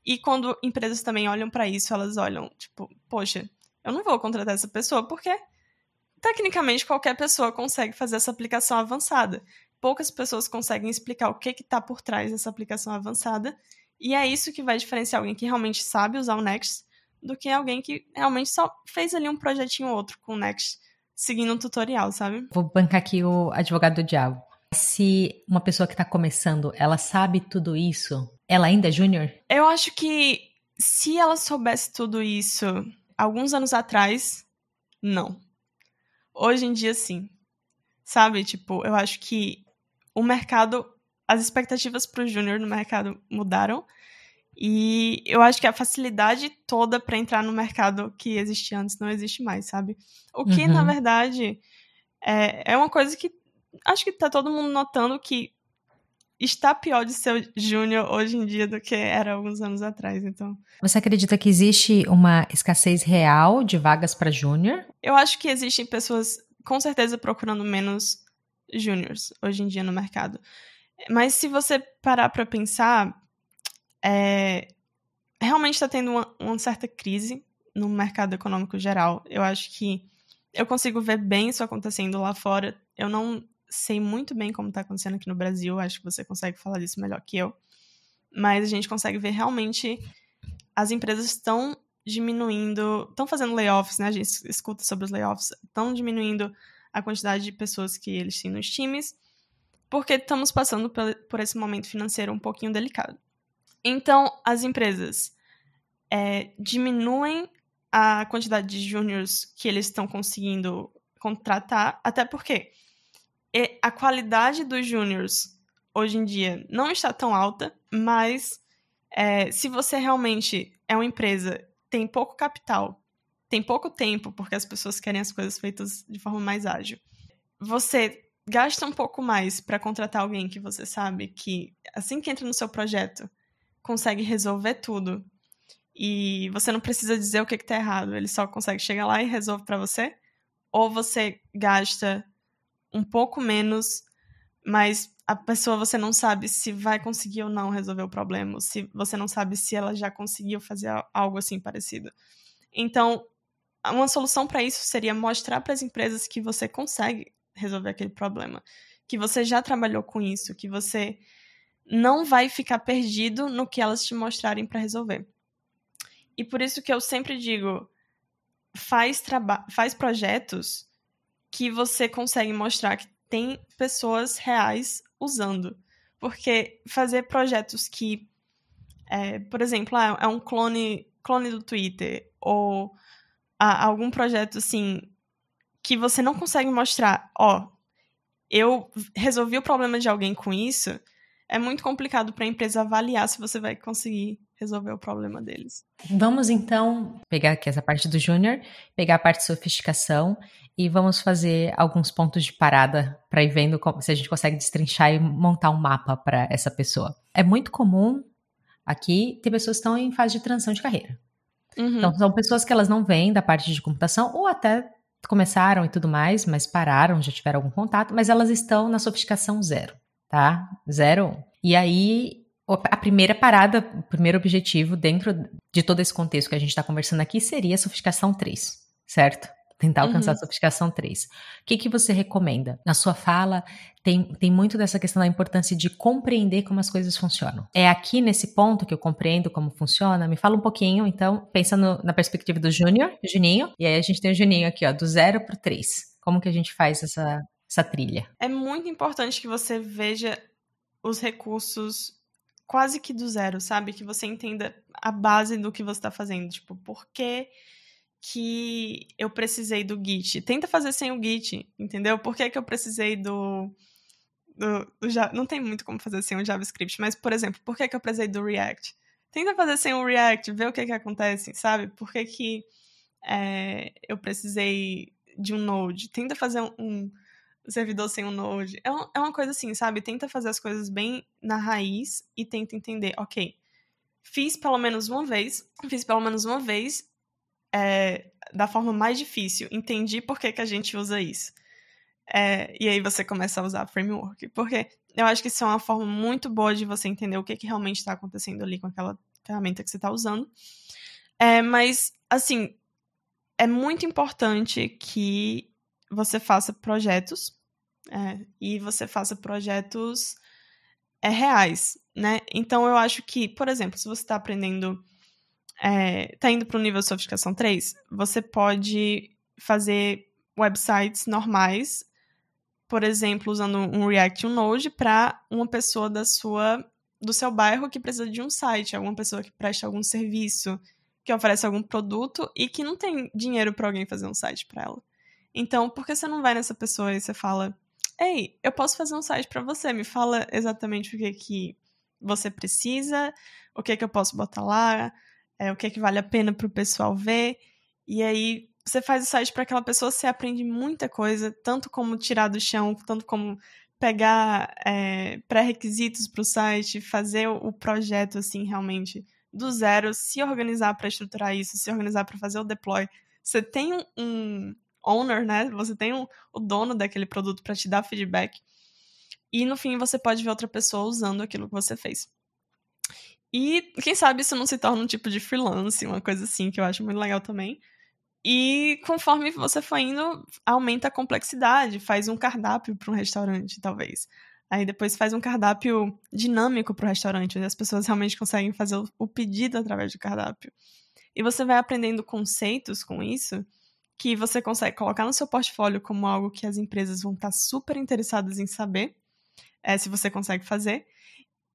E quando empresas também olham para isso, elas olham, tipo, poxa, eu não vou contratar essa pessoa porque tecnicamente qualquer pessoa consegue fazer essa aplicação avançada poucas pessoas conseguem explicar o que está por trás dessa aplicação avançada. E é isso que vai diferenciar alguém que realmente sabe usar o Next do que alguém que realmente só fez ali um projetinho ou outro com o Next, seguindo um tutorial, sabe? Vou bancar aqui o advogado do diabo. Se uma pessoa que está começando, ela sabe tudo isso, ela ainda é júnior? Eu acho que se ela soubesse tudo isso alguns anos atrás, não. Hoje em dia, sim. Sabe? Tipo, eu acho que o mercado, as expectativas para o júnior no mercado mudaram. E eu acho que a facilidade toda para entrar no mercado que existia antes não existe mais, sabe? O que, uhum. na verdade, é, é uma coisa que acho que tá todo mundo notando que está pior de ser júnior hoje em dia do que era alguns anos atrás, então. Você acredita que existe uma escassez real de vagas para júnior? Eu acho que existem pessoas com certeza procurando menos júniors hoje em dia no mercado. Mas se você parar para pensar, é, realmente está tendo uma, uma, certa crise no mercado econômico geral. Eu acho que eu consigo ver bem isso acontecendo lá fora. Eu não sei muito bem como está acontecendo aqui no Brasil. Acho que você consegue falar disso melhor que eu. Mas a gente consegue ver realmente as empresas estão diminuindo, estão fazendo layoffs, né? A gente escuta sobre os layoffs, estão diminuindo a quantidade de pessoas que eles têm nos times, porque estamos passando por esse momento financeiro um pouquinho delicado. Então, as empresas é, diminuem a quantidade de júniors que eles estão conseguindo contratar, até porque a qualidade dos júniors hoje em dia não está tão alta, mas É, se você realmente é uma empresa, tem pouco capital, tem pouco tempo, porque as pessoas querem as coisas feitas de forma mais ágil. Você gasta um pouco mais para contratar alguém que você sabe que, assim que entra no seu projeto, consegue resolver tudo. E você não precisa dizer o que, está errado, ele só consegue chegar lá e resolve para você. Ou você gasta um pouco menos, mas a pessoa você não sabe se vai conseguir ou não resolver o problema, se você não sabe se ela já conseguiu fazer algo assim parecido. Então, uma solução para isso seria mostrar para as empresas que você consegue resolver aquele problema, que você já trabalhou com isso, que você não vai ficar perdido no que elas te mostrarem para resolver. E por isso que eu sempre digo, faz, faz projetos que você consegue mostrar que tem pessoas reais usando. Porque fazer projetos que, é, por exemplo, ah, é um clone, clone do Twitter, ou ah, algum projeto assim, que você não consegue mostrar, ó, eu resolvi o problema de alguém com isso, é muito complicado para a empresa avaliar se você vai conseguir resolver o problema deles. Vamos então pegar aqui essa parte do júnior, pegar a parte de sofisticação e vamos fazer alguns pontos de parada para ir vendo como, se a gente consegue destrinchar e montar um mapa para essa pessoa. É muito comum aqui ter pessoas que estão em fase de transição de carreira. Uhum. Então, são pessoas que elas não vêm da parte de computação ou até começaram e tudo mais, mas pararam, já tiveram algum contato, mas elas estão na sofisticação zero, tá? Zero. E aí a primeira parada, o primeiro objetivo dentro de todo esse contexto que a gente está conversando aqui seria a sofisticação 3, certo? Tentar alcançar uhum. a sofisticação 3. O que, que você recomenda? Na sua fala, tem, tem muito dessa questão da importância de compreender como as coisas funcionam. É aqui nesse ponto que eu compreendo como funciona? Me fala um pouquinho, então, pensando na perspectiva do Júnior, Juninho, e aí a gente tem o Juninho aqui, ó, do zero para o 3. Como que a gente faz essa, essa trilha? É muito importante que você veja os recursos quase que do zero, sabe? Que você entenda a base do que você está fazendo. Tipo, por que, que eu precisei do Git? Tenta fazer sem o Git, entendeu? Por que, que eu precisei do. do, do não tem muito como fazer sem o JavaScript, mas, por exemplo, por que, que eu precisei do React? Tenta fazer sem o React, ver o que, que acontece, sabe? Por que, que é, eu precisei de um Node? Tenta fazer um servidor sem um Node. É, um, é uma coisa assim, sabe? Tenta fazer as coisas bem na raiz e tenta entender, ok, fiz pelo menos uma vez, fiz pelo menos uma vez é, da forma mais difícil, entendi por que, que a gente usa isso. É, e aí você começa a usar framework. Porque eu acho que isso é uma forma muito boa de você entender o que, que realmente está acontecendo ali com aquela ferramenta que você está usando. É, mas, assim, é muito importante que você faça projetos é, e você faça projetos é, reais, né? Então eu acho que, por exemplo, se você está aprendendo, está é, indo para o nível de sofisticação 3, você pode fazer websites normais, por exemplo, usando um React um Node para uma pessoa da sua do seu bairro que precisa de um site, alguma pessoa que presta algum serviço, que oferece algum produto e que não tem dinheiro para alguém fazer um site para ela. Então, por que você não vai nessa pessoa e você fala: Ei, eu posso fazer um site para você, me fala exatamente o que, que você precisa, o que, que eu posso botar lá, é, o que, que vale a pena para o pessoal ver. E aí você faz o site para aquela pessoa, você aprende muita coisa, tanto como tirar do chão, tanto como pegar é, pré-requisitos para o site, fazer o projeto assim realmente do zero, se organizar para estruturar isso, se organizar para fazer o deploy. Você tem um, owner, né? Você tem um, o dono daquele produto para te dar feedback. E no fim você pode ver outra pessoa usando aquilo que você fez. E quem sabe isso não se torna um tipo de freelance, uma coisa assim, que eu acho muito legal também. E conforme você for indo, aumenta a complexidade, faz um cardápio para um restaurante, talvez. Aí depois faz um cardápio dinâmico para o restaurante, onde as pessoas [laughs] realmente conseguem fazer o pedido através do cardápio. E você vai aprendendo conceitos com isso que você consegue colocar no seu portfólio como algo que as empresas vão estar super interessadas em saber, é, se você consegue fazer.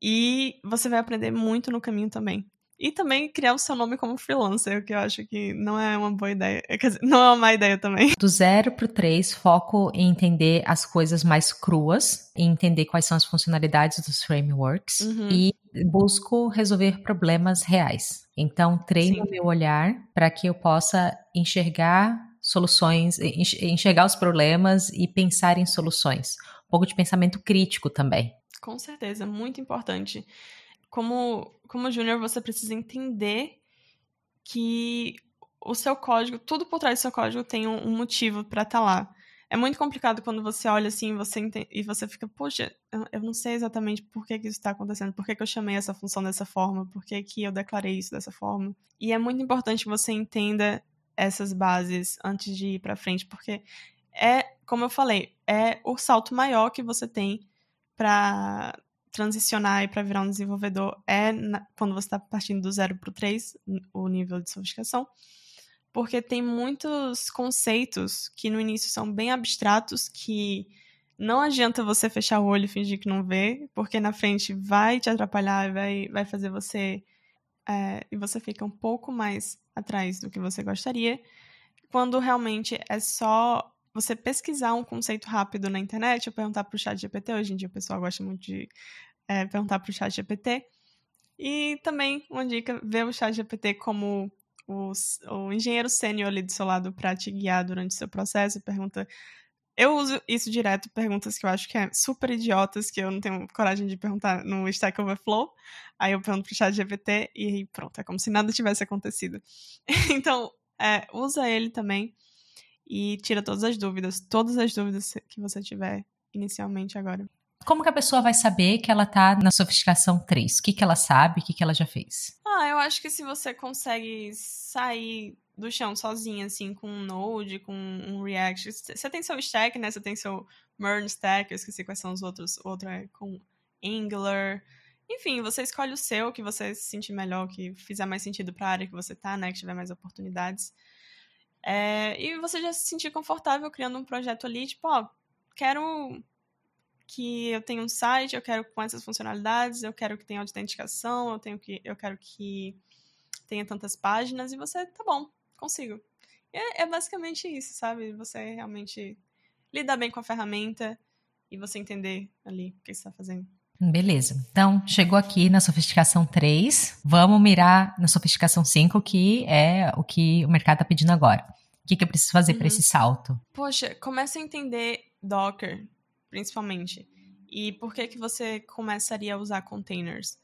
E você vai aprender muito no caminho também. E também criar o seu nome como freelancer, o que eu acho que não é uma boa ideia. Quer dizer, [laughs] não é uma ideia também. Do zero pro três, foco em entender as coisas mais cruas, em entender quais são as funcionalidades dos frameworks Uhum. e busco resolver problemas reais. Então, treino Sim. meu olhar para que eu possa enxergar soluções, enx- enxergar os problemas e pensar em soluções. Um pouco de pensamento crítico também. Com certeza, muito importante. Como, como júnior, você precisa entender que o seu código, tudo por trás do seu código tem um, um motivo para estar lá. É muito complicado quando você olha assim você ente- e você fica, poxa, eu, eu não sei exatamente por que, que isso está acontecendo, por que, que eu chamei essa função dessa forma, por que, que eu declarei isso dessa forma. E é muito importante que você entenda essas bases antes de ir para frente, porque é, como eu falei, é o salto maior que você tem para transicionar e para virar um desenvolvedor é na- quando você está partindo do zero para o 3, o nível de sofisticação, porque tem muitos conceitos que no início são bem abstratos, que não adianta você fechar o olho e fingir que não vê, porque na frente vai te atrapalhar vai, vai fazer você. É, e você fica um pouco mais atrás do que você gostaria, quando realmente é só você pesquisar um conceito rápido na internet ou perguntar para o chat GPT. Hoje em dia o pessoal gosta muito de é, perguntar para o chat GPT. E também uma dica, ver o chat GPT como o, o engenheiro sênior ali do seu lado para te guiar durante o seu processo. Pergunta. Eu uso isso direto, perguntas que eu acho que é super idiotas, que eu não tenho coragem de perguntar no Stack Overflow. Aí eu pergunto pro chat GPT e pronto, é como se nada tivesse acontecido. [laughs] então, é, usa ele também e tira todas as dúvidas, todas as dúvidas que você tiver inicialmente agora. Como que a pessoa vai saber que ela tá na sofisticação 3? O que, que ela sabe, o que, que ela já fez? Ah, eu acho que se você consegue sair do chão sozinha, assim, com um Node, com um React, você tem seu stack, né? Você tem seu Merge Stack, eu esqueci quais são os outros. O outro é com Angular. Enfim, você escolhe o seu, que você se sentir melhor, que fizer mais sentido para a área que você tá, né? Que tiver mais oportunidades. É, e você já se sentir confortável criando um projeto ali, tipo, ó, quero que eu tenha um site, eu quero com essas funcionalidades, eu quero que tenha autenticação, eu, tenho que, eu quero que tenha tantas páginas, e você, tá bom, consigo. É, é basicamente isso, sabe? Você realmente lidar bem com a ferramenta e você entender ali o que você está fazendo. Beleza. Então, chegou aqui na sofisticação 3. Vamos mirar na sofisticação 5, que é o que o mercado está pedindo agora. O que, que eu preciso fazer Uhum. para esse salto? Poxa, comece a entender Docker, principalmente. E por que que você começaria a usar containers?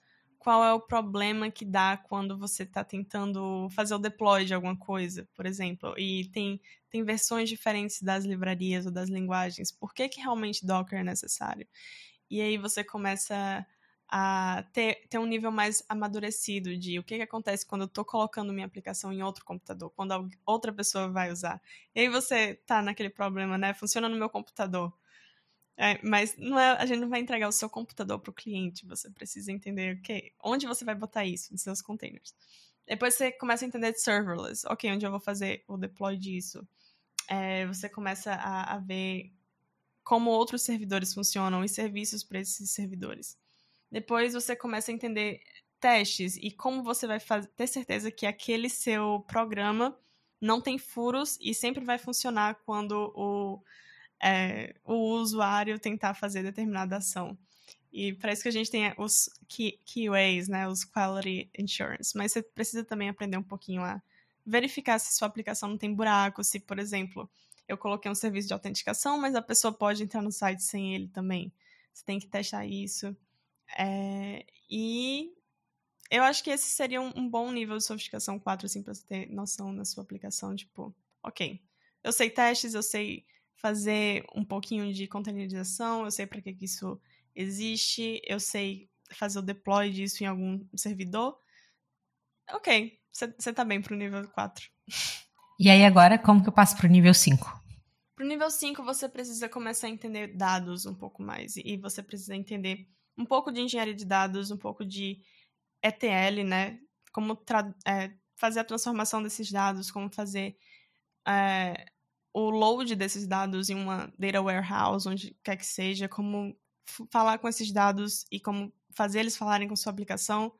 Qual é o problema que dá quando você está tentando fazer o deploy de alguma coisa, por exemplo? E tem, tem versões diferentes das livrarias ou das linguagens. Por que, que realmente Docker é necessário? E aí você começa a ter, ter um nível mais amadurecido de o que, que acontece quando eu estou colocando minha aplicação em outro computador, quando outra pessoa vai usar. E aí você tá naquele problema, né? Funciona no meu computador. É, mas não é, a gente não vai entregar o seu computador para o cliente. Você precisa entender okay, onde você vai botar isso nos seus containers. Depois você começa a entender de serverless. Ok, onde eu vou fazer o deploy disso? É, você começa a, a ver como outros servidores funcionam e serviços para esses servidores. Depois você começa a entender testes e como você vai ter certeza que aquele seu programa não tem furos e sempre vai funcionar quando o, é, o usuário tentar fazer determinada ação. E para isso que a gente tem os QAs, né, os Quality Insurance. Mas você precisa também aprender um pouquinho a verificar se sua aplicação não tem buraco, se, por exemplo, eu coloquei um serviço de autenticação, mas a pessoa pode entrar no site sem ele também. Você tem que testar isso. É, e eu acho que esse seria um, um, bom nível de sofisticação 4, assim, pra você ter noção na sua aplicação. Tipo, ok, eu sei testes, eu sei fazer um pouquinho de containerização, eu sei para que, que isso existe, eu sei fazer o deploy disso em algum servidor. Ok, você tá bem pro nível 4. E aí agora, como que eu passo pro nível 5? Pro nível 5, você precisa começar a entender dados um pouco mais. E você precisa entender um pouco de engenharia de dados, um pouco de ETL, né? Como é, fazer a transformação desses dados, como fazer é, o load desses dados em uma data warehouse, onde quer que seja, como falar com esses dados e como fazer eles falarem com sua aplicação.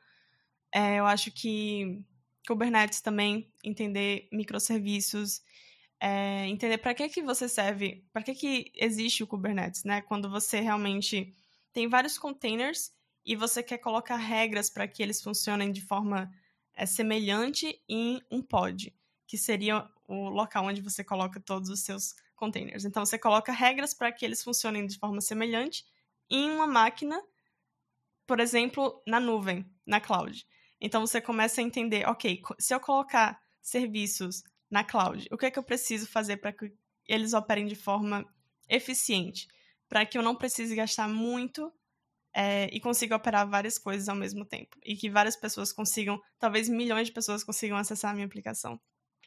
É, eu acho que Kubernetes também, entender microserviços, é, entender para que, que você serve, para que, que existe o Kubernetes, né? Quando você realmente tem vários containers e você quer colocar regras para que eles funcionem de forma é, semelhante em um pod, que seria o local onde você coloca todos os seus containers. Então, você coloca regras para que eles funcionem de forma semelhante em uma máquina, por exemplo, na nuvem, na cloud. Então, você começa a entender, ok, se eu colocar serviços na cloud, o que é que eu preciso fazer para que eles operem de forma eficiente? Para que eu não precise gastar muito é, e consiga operar várias coisas ao mesmo tempo. E que várias pessoas consigam, talvez milhões de pessoas consigam acessar a minha aplicação.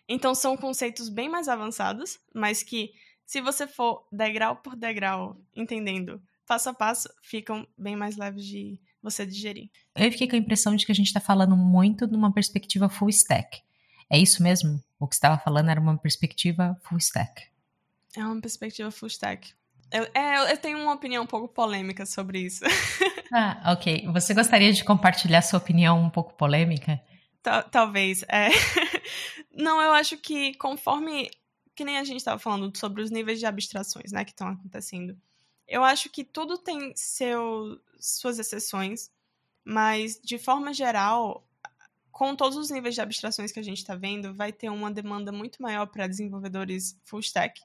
Então são conceitos bem mais avançados, mas que se você for degrau por degrau entendendo passo a passo, ficam bem mais leves de você digerir. Eu fiquei com a impressão de que a gente está falando muito numa perspectiva full stack. É isso mesmo? O que você estava falando era uma perspectiva full stack. É uma perspectiva full stack. Eu, é, eu tenho uma opinião um pouco polêmica sobre isso. [laughs] ah, ok. Você gostaria de compartilhar sua opinião um pouco polêmica? Talvez. É. [laughs] Não, eu acho que conforme. Que nem a gente estava falando sobre os níveis de abstrações né, que estão acontecendo. Eu acho que tudo tem seu, suas exceções, mas de forma geral, com todos os níveis de abstrações que a gente está vendo, vai ter uma demanda muito maior para desenvolvedores full stack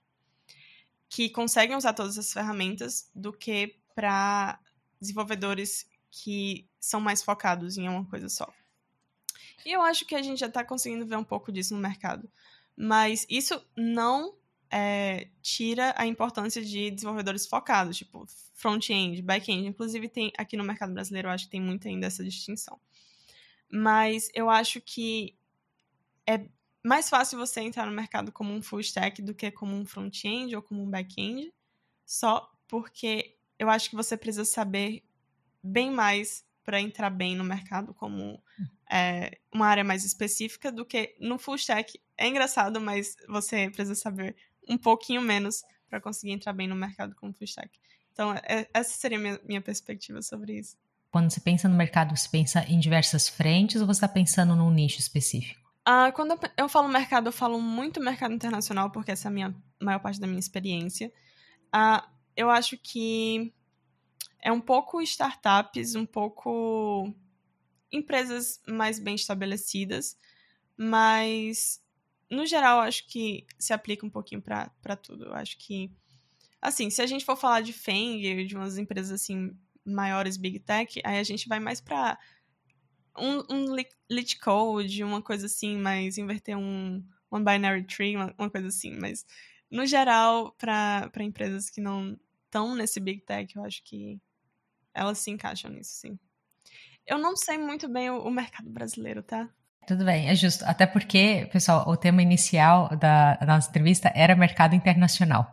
que conseguem usar todas as ferramentas do que para desenvolvedores que são mais focados em uma coisa só. E eu acho que a gente já está conseguindo ver um pouco disso no mercado. Mas isso não é, tira a importância de desenvolvedores focados, tipo front-end, back-end. Inclusive, tem aqui no mercado brasileiro, eu acho que tem muito ainda essa distinção. Mas eu acho que é mais fácil você entrar no mercado como um full stack do que como um front-end ou como um back-end, só porque eu acho que você precisa saber bem mais para entrar bem no mercado como é, uma área mais específica do que no full stack. É engraçado, mas você precisa saber um pouquinho menos para conseguir entrar bem no mercado como full stack. Então, é, essa seria a minha, minha perspectiva sobre isso. Quando você pensa no mercado, você pensa em diversas frentes ou você está pensando num nicho específico? Uh, quando eu, eu falo mercado, eu falo muito mercado internacional, porque essa é a minha maior parte da minha experiência. Uh, eu acho que é um pouco startups, um pouco empresas mais bem estabelecidas, mas no geral acho que se aplica um pouquinho para tudo. Eu acho que assim, se a gente for falar de Feng, de umas empresas assim maiores big tech, aí a gente vai mais para um, um lit code, uma coisa assim, mas inverter um one binary tree, uma, uma coisa assim, mas no geral para empresas que não estão nesse big tech, eu acho que elas se encaixam nisso, sim. Eu não sei muito bem o, o mercado brasileiro, tá? Tudo bem, é justo. Até porque, pessoal, o tema inicial da, da nossa entrevista era mercado internacional.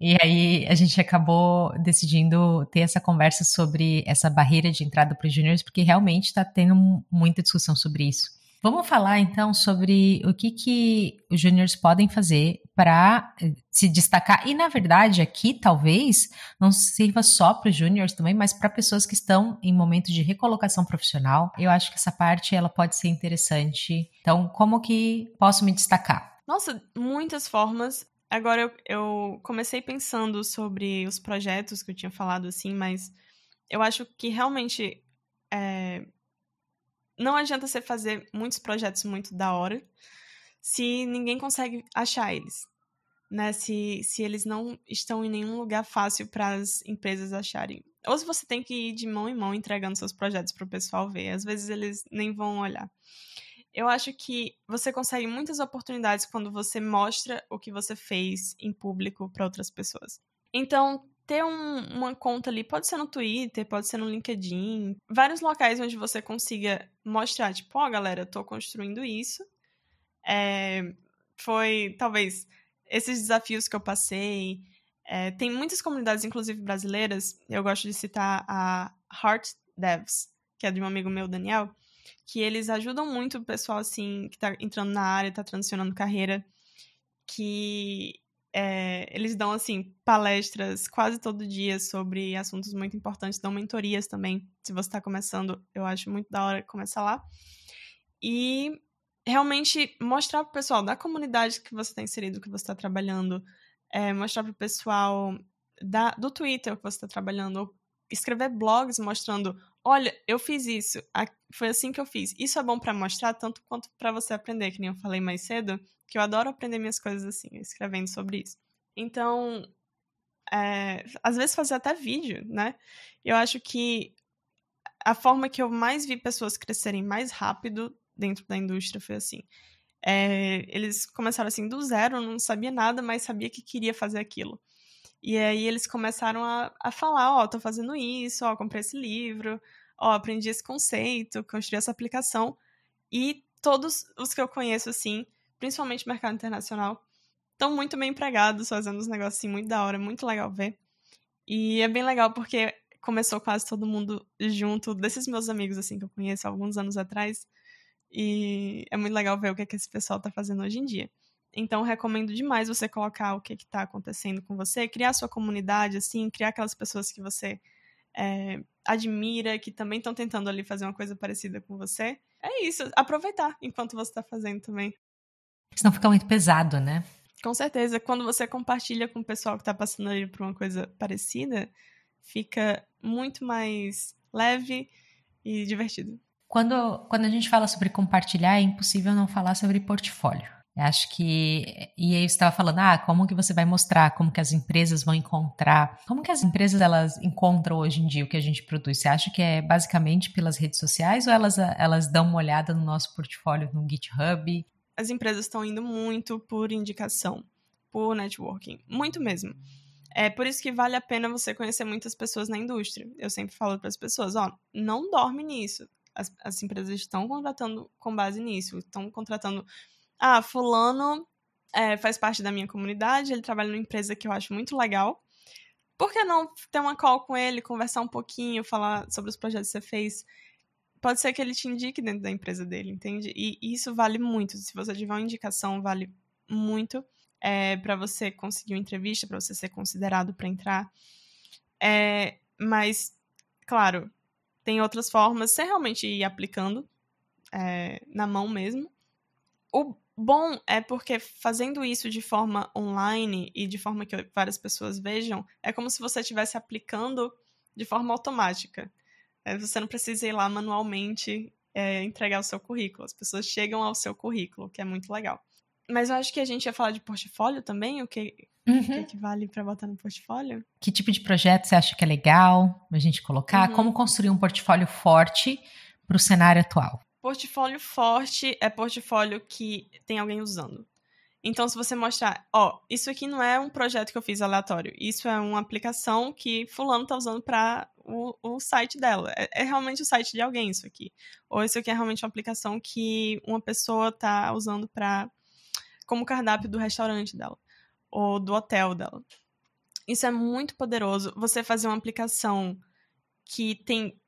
E aí a gente acabou decidindo ter essa conversa sobre essa barreira de entrada para os juniors, porque realmente está tendo muita discussão sobre isso. Vamos falar então sobre o que, que os juniors podem fazer para eh, se destacar. E na verdade, aqui talvez não sirva só para os juniors também, mas para pessoas que estão em momento de recolocação profissional. Eu acho que essa parte ela pode ser interessante. Então, como que posso me destacar? Nossa, muitas formas. Agora eu, eu comecei pensando sobre os projetos que eu tinha falado assim, mas eu acho que realmente é, não adianta você fazer muitos projetos muito da hora se ninguém consegue achar eles. Né, se, se eles não estão em nenhum lugar fácil para as empresas acharem. Ou se você tem que ir de mão em mão entregando seus projetos para o pessoal ver. Às vezes eles nem vão olhar. Eu acho que você consegue muitas oportunidades quando você mostra o que você fez em público para outras pessoas. Então, ter um, uma conta ali, pode ser no Twitter, pode ser no LinkedIn, vários locais onde você consiga mostrar, tipo, ó, oh, galera, eu tô construindo isso. É, foi, talvez, esses desafios que eu passei. É, tem muitas comunidades, inclusive brasileiras, eu gosto de citar a Heart Devs, que é de um amigo meu, Daniel, que eles ajudam muito o pessoal, assim, que tá entrando na área, tá transicionando carreira, que é, eles dão, assim, palestras quase todo dia sobre assuntos muito importantes, dão mentorias também. Se você está começando, eu acho muito da hora começar lá. E realmente mostrar para o pessoal da comunidade que você está inserido, que você está trabalhando, é, mostrar para o pessoal da, do Twitter que você está trabalhando, escrever blogs mostrando, olha, eu fiz isso, foi assim que eu fiz. Isso é bom para mostrar tanto quanto para você aprender, que nem eu falei mais cedo que eu adoro aprender minhas coisas assim, escrevendo sobre isso. Então, é, às vezes fazer até vídeo, né? Eu acho que a forma que eu mais vi pessoas crescerem mais rápido dentro da indústria foi assim. É, eles começaram assim do zero, não sabia nada, mas sabia que queria fazer aquilo. E aí eles começaram a, a falar, ó, oh, tô fazendo isso, ó, comprei esse livro, ó, aprendi esse conceito, construí essa aplicação. E todos os que eu conheço, assim, principalmente mercado internacional, estão muito bem empregados, fazendo uns negócios assim, muito da hora, muito legal ver. E é bem legal porque começou quase todo mundo junto, desses meus amigos, assim, que eu conheço alguns anos atrás. E é muito legal ver o que, é que esse pessoal está fazendo hoje em dia. Então, recomendo demais você colocar o que está acontecendo com você, criar sua comunidade, assim, criar aquelas pessoas que você é, admira, que também estão tentando ali fazer uma coisa parecida com você. É isso, aproveitar enquanto você está fazendo também. Senão fica muito pesado, né? Com certeza. Quando você compartilha com o pessoal que está passando ali por uma coisa parecida, fica muito mais leve e divertido. Quando, quando a gente fala sobre compartilhar, é impossível não falar sobre portfólio. Acho que e aí você estava falando, ah, como que você vai mostrar, como que as empresas vão encontrar, como que as empresas elas encontram hoje em dia o que a gente produz? Você acha que é basicamente pelas redes sociais ou elas elas dão uma olhada no nosso portfólio no GitHub? as empresas estão indo muito por indicação, por networking, muito mesmo. É por isso que vale a pena você conhecer muitas pessoas na indústria. Eu sempre falo para as pessoas, ó, não dorme nisso. As, as empresas estão contratando com base nisso, estão contratando, ah, fulano é, faz parte da minha comunidade, ele trabalha numa empresa que eu acho muito legal. Por que não ter uma call com ele, conversar um pouquinho, falar sobre os projetos que você fez? pode ser que ele te indique dentro da empresa dele, entende? E isso vale muito. Se você tiver uma indicação, vale muito é, para você conseguir uma entrevista, para você ser considerado para entrar. É, mas, claro, tem outras formas. Você realmente ir aplicando é, na mão mesmo. O bom é porque fazendo isso de forma online e de forma que várias pessoas vejam, é como se você estivesse aplicando de forma automática. É, você não precisa ir lá manualmente é, entregar o seu currículo. As pessoas chegam ao seu currículo, que é muito legal. Mas eu acho que a gente ia falar de portfólio também, o que, uhum. o que, é que vale para botar no portfólio. Que tipo de projeto você acha que é legal a gente colocar? Uhum. Como construir um portfólio forte para o cenário atual? Portfólio forte é portfólio que tem alguém usando. Então, se você mostrar, ó, isso aqui não é um projeto que eu fiz aleatório, isso é uma aplicação que fulano tá usando para o, o site dela. É, é, realmente o site de alguém isso aqui. Ou isso aqui é realmente uma aplicação que uma pessoa tá usando para como cardápio do restaurante dela ou do hotel dela. Isso é muito poderoso. Você fazer uma aplicação que tem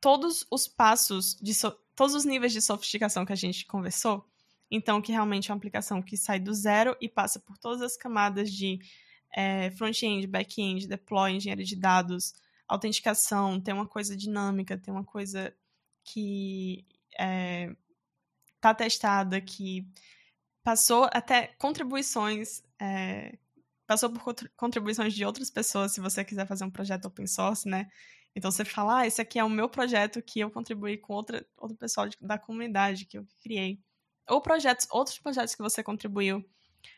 todos os passos de so todos os níveis de sofisticação que a gente conversou então, que realmente é uma aplicação que sai do zero e passa por todas as camadas de é, front-end, back-end, deploy, engenharia de dados, autenticação, tem uma coisa dinâmica, tem uma coisa que está é, testada, que passou até contribuições, é, passou por contribuições de outras pessoas, se você quiser fazer um projeto open source, né? Então você fala, ah, esse aqui é o meu projeto que eu contribuí com outra, outro pessoal de, da comunidade que eu criei ou projetos, outros projetos que você contribuiu.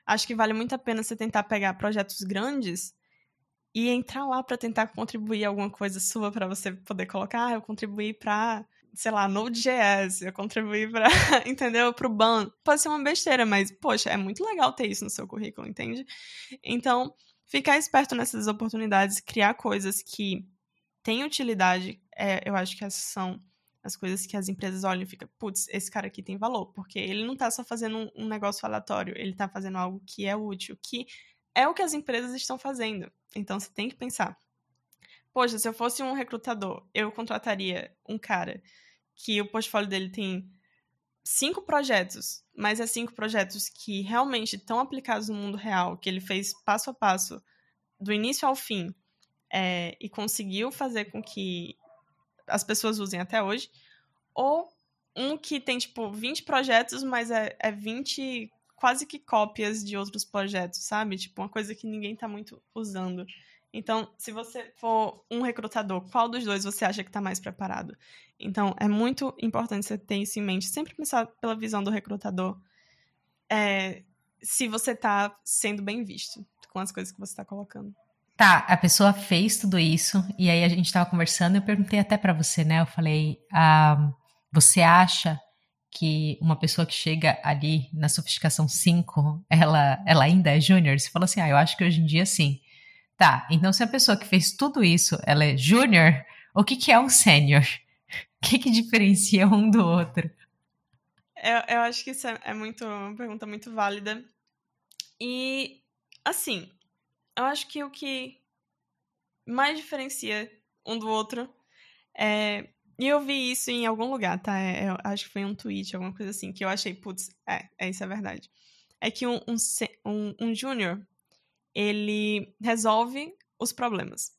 Acho que vale muito a pena você tentar pegar projetos grandes e entrar lá para tentar contribuir alguma coisa sua para você poder colocar, ah, eu contribuí para, sei lá, Node.js, eu contribuí para, [laughs] entendeu? Para o ban. Pode ser uma besteira, mas poxa, é muito legal ter isso no seu currículo, entende? Então, ficar esperto nessas oportunidades, criar coisas que têm utilidade, é, eu acho que essas são as coisas que as empresas olham e ficam, putz, esse cara aqui tem valor, porque ele não está só fazendo um, um negócio aleatório, ele está fazendo algo que é útil, que é o que as empresas estão fazendo. Então você tem que pensar. Poxa, se eu fosse um recrutador, eu contrataria um cara que o portfólio dele tem cinco projetos, mas é cinco projetos que realmente estão aplicados no mundo real, que ele fez passo a passo, do início ao fim, é, e conseguiu fazer com que as pessoas usem até hoje, ou um que tem, tipo, 20 projetos, mas é, é 20 quase que cópias de outros projetos, sabe? Tipo, uma coisa que ninguém tá muito usando. Então, se você for um recrutador, qual dos dois você acha que está mais preparado? Então, é muito importante você ter isso em mente. Sempre pensar pela visão do recrutador. É, se você está sendo bem visto com as coisas que você está colocando. Tá, a pessoa fez tudo isso e aí a gente estava conversando eu perguntei até para você, né? Eu falei, ah, você acha que uma pessoa que chega ali na sofisticação 5, ela, ela ainda é júnior? Você falou assim, ah, eu acho que hoje em dia sim. Tá, então se a pessoa que fez tudo isso, ela é júnior, o que, que é um sênior? O que, que diferencia um do outro? Eu, eu acho que isso é, é muito, uma pergunta muito válida. E, assim, eu acho que o que mais diferencia um do outro é. E eu vi isso em algum lugar, tá? É, eu acho que foi um tweet, alguma coisa assim, que eu achei, putz, é, é isso é verdade. É que um, um, um, um júnior, ele resolve os problemas.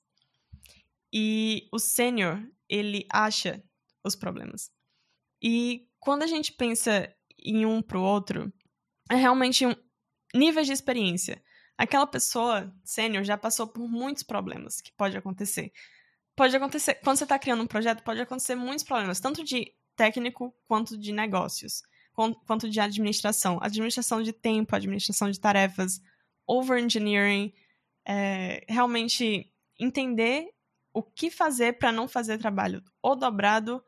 E o sênior, ele acha os problemas. E quando a gente pensa em um pro outro, é realmente um nível de experiência. Aquela pessoa sênior já passou por muitos problemas que pode acontecer. Pode acontecer, quando você está criando um projeto, pode acontecer muitos problemas, tanto de técnico quanto de negócios, quanto de administração. Administração de tempo, administração de tarefas, over-engineering, é, realmente entender o que fazer para não fazer trabalho ou dobrado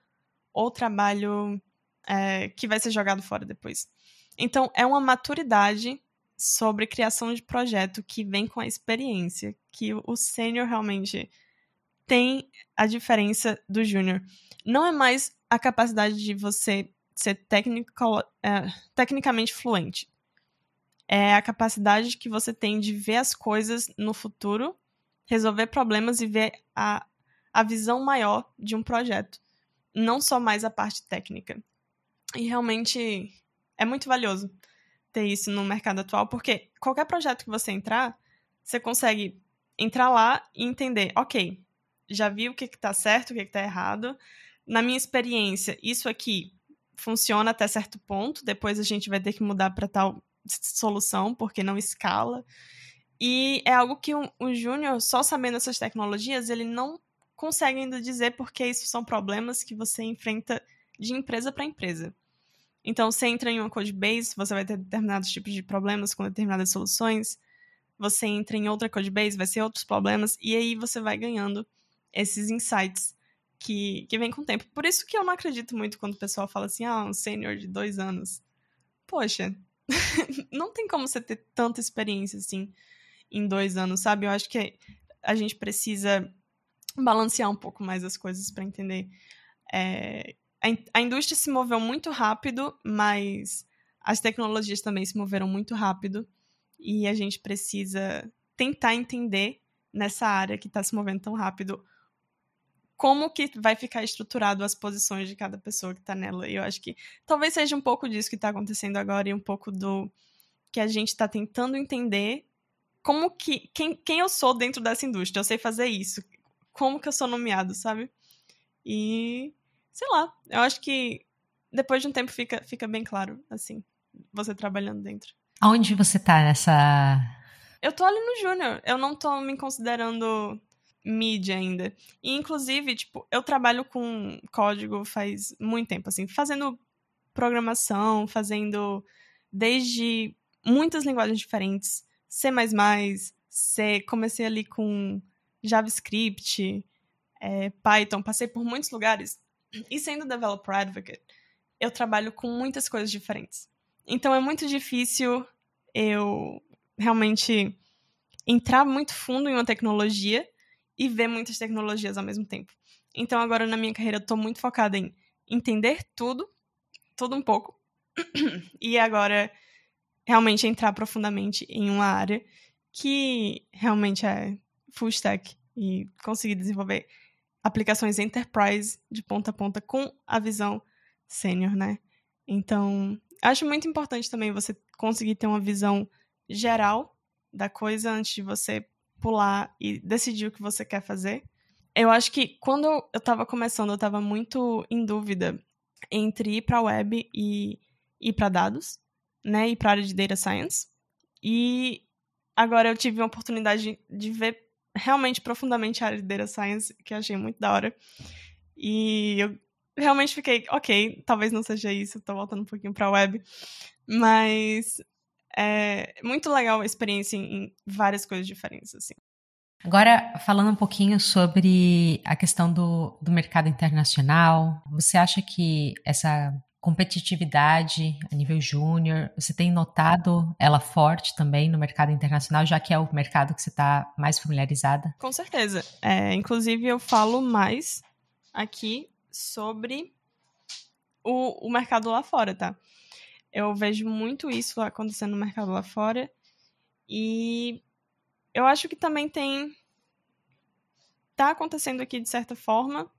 ou trabalho é, que vai ser jogado fora depois. Então, é uma maturidade sobre criação de projeto que vem com a experiência, que o sênior realmente tem a diferença do júnior. Não é mais a capacidade de você ser technical, é, tecnicamente fluente é a capacidade que você tem de ver as coisas no futuro, resolver problemas e ver a, a visão maior de um projeto, não só mais a parte técnica. E realmente é muito valioso ter isso no mercado atual, porque qualquer projeto que você entrar, você consegue entrar lá e entender, ok, já vi o que está certo, o que está errado. Na minha experiência, isso aqui funciona até certo ponto, depois a gente vai ter que mudar para tal solução, porque não escala. E é algo que o, o Júnior, só sabendo essas tecnologias, ele não consegue ainda dizer porque isso são problemas que você enfrenta de empresa para empresa. Então, você entra em uma code base, você vai ter determinados tipos de problemas com determinadas soluções. Você entra em outra code base, vai ser outros problemas. E aí você vai ganhando esses insights que, que vem com o tempo. Por isso que eu não acredito muito quando o pessoal fala assim, ah, um sênior de dois anos. Poxa, [laughs] não tem como você ter tanta experiência assim em dois anos, sabe? Eu acho que a gente precisa balancear um pouco mais as coisas para entender. É, a, indústria se moveu muito rápido, mas as tecnologias também se moveram muito rápido e a gente precisa tentar entender nessa área que está se movendo tão rápido como que vai ficar estruturado as posições de cada pessoa que está nela. E eu acho que talvez seja um pouco disso que está acontecendo agora e um pouco do que a gente está tentando entender como que quem, quem eu sou dentro dessa indústria. Eu sei fazer isso. Como que eu sou nomeado, sabe? E sei lá, eu acho que depois de um tempo fica, fica bem claro, assim, você trabalhando dentro. Aonde você tá nessa. Eu tô ali no Júnior. Eu não tô me considerando mídia ainda. E, inclusive, tipo, eu trabalho com código faz muito tempo, assim, fazendo programação, fazendo desde muitas linguagens diferentes. C++, C, comecei ali com JavaScript, é, Python, passei por muitos lugares. E sendo developer advocate, eu trabalho com muitas coisas diferentes. Então é muito difícil eu realmente entrar muito fundo em uma tecnologia e ver muitas tecnologias ao mesmo tempo. Então, agora na minha carreira, eu tô muito focada em entender tudo, tudo um pouco, [clears throat] e agora realmente entrar profundamente em uma área que realmente é full stack e conseguir desenvolver aplicações enterprise de ponta a ponta com a visão sênior, né? Então, acho muito importante também você conseguir ter uma visão geral da coisa antes de você pular e decidir o que você quer fazer. Eu acho que quando eu estava começando, eu estava muito em dúvida entre ir para web e ir para dados, né, ir para área de data science. E agora eu tive a oportunidade de ver realmente profundamente a área de data science, que achei muito da hora. E eu realmente fiquei, ok, talvez não seja isso, tô voltando um pouquinho pra web. Mas é muito legal a experiência em várias coisas diferentes, assim. Agora, falando um pouquinho sobre a questão do, do mercado internacional, você acha que essa competitividade a nível júnior, você tem notado ela forte também no mercado internacional, já que é o mercado que você está mais familiarizada? Com certeza. É, inclusive, eu falo mais aqui sobre o, o mercado lá fora, tá? Eu vejo muito isso acontecendo no mercado lá fora. E eu acho que também tem. Tá acontecendo aqui de certa forma,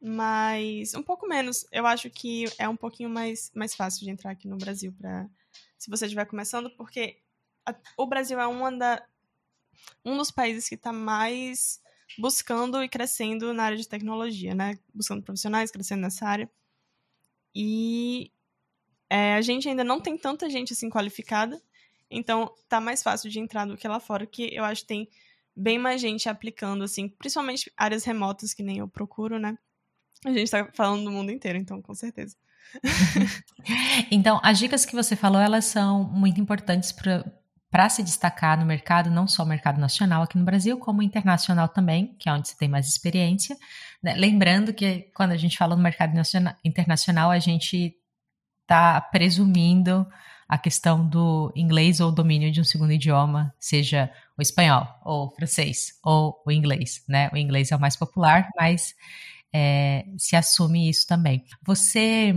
mas um pouco menos. Eu acho que é um pouquinho mais, mais fácil de entrar aqui no Brasil para se você estiver começando, porque a, o Brasil é uma da, um dos países que está mais buscando e crescendo na área de tecnologia, né? Buscando profissionais, crescendo nessa área. E é, a gente ainda não tem tanta gente assim qualificada, então tá mais fácil de entrar do que lá fora, que eu acho que tem bem mais gente aplicando, assim, principalmente áreas remotas que nem eu procuro, né? A gente tá falando do mundo inteiro, então, com certeza. [laughs] então, as dicas que você falou, elas são muito importantes para se destacar no mercado, não só o mercado nacional aqui no Brasil, como internacional também, que é onde você tem mais experiência. Né? Lembrando que quando a gente fala no mercado nacional, internacional, a gente está presumindo a questão do inglês ou domínio de um segundo idioma, seja o espanhol, ou o francês, ou o inglês, né? O inglês é o mais popular, mas é, se assume isso também. Você,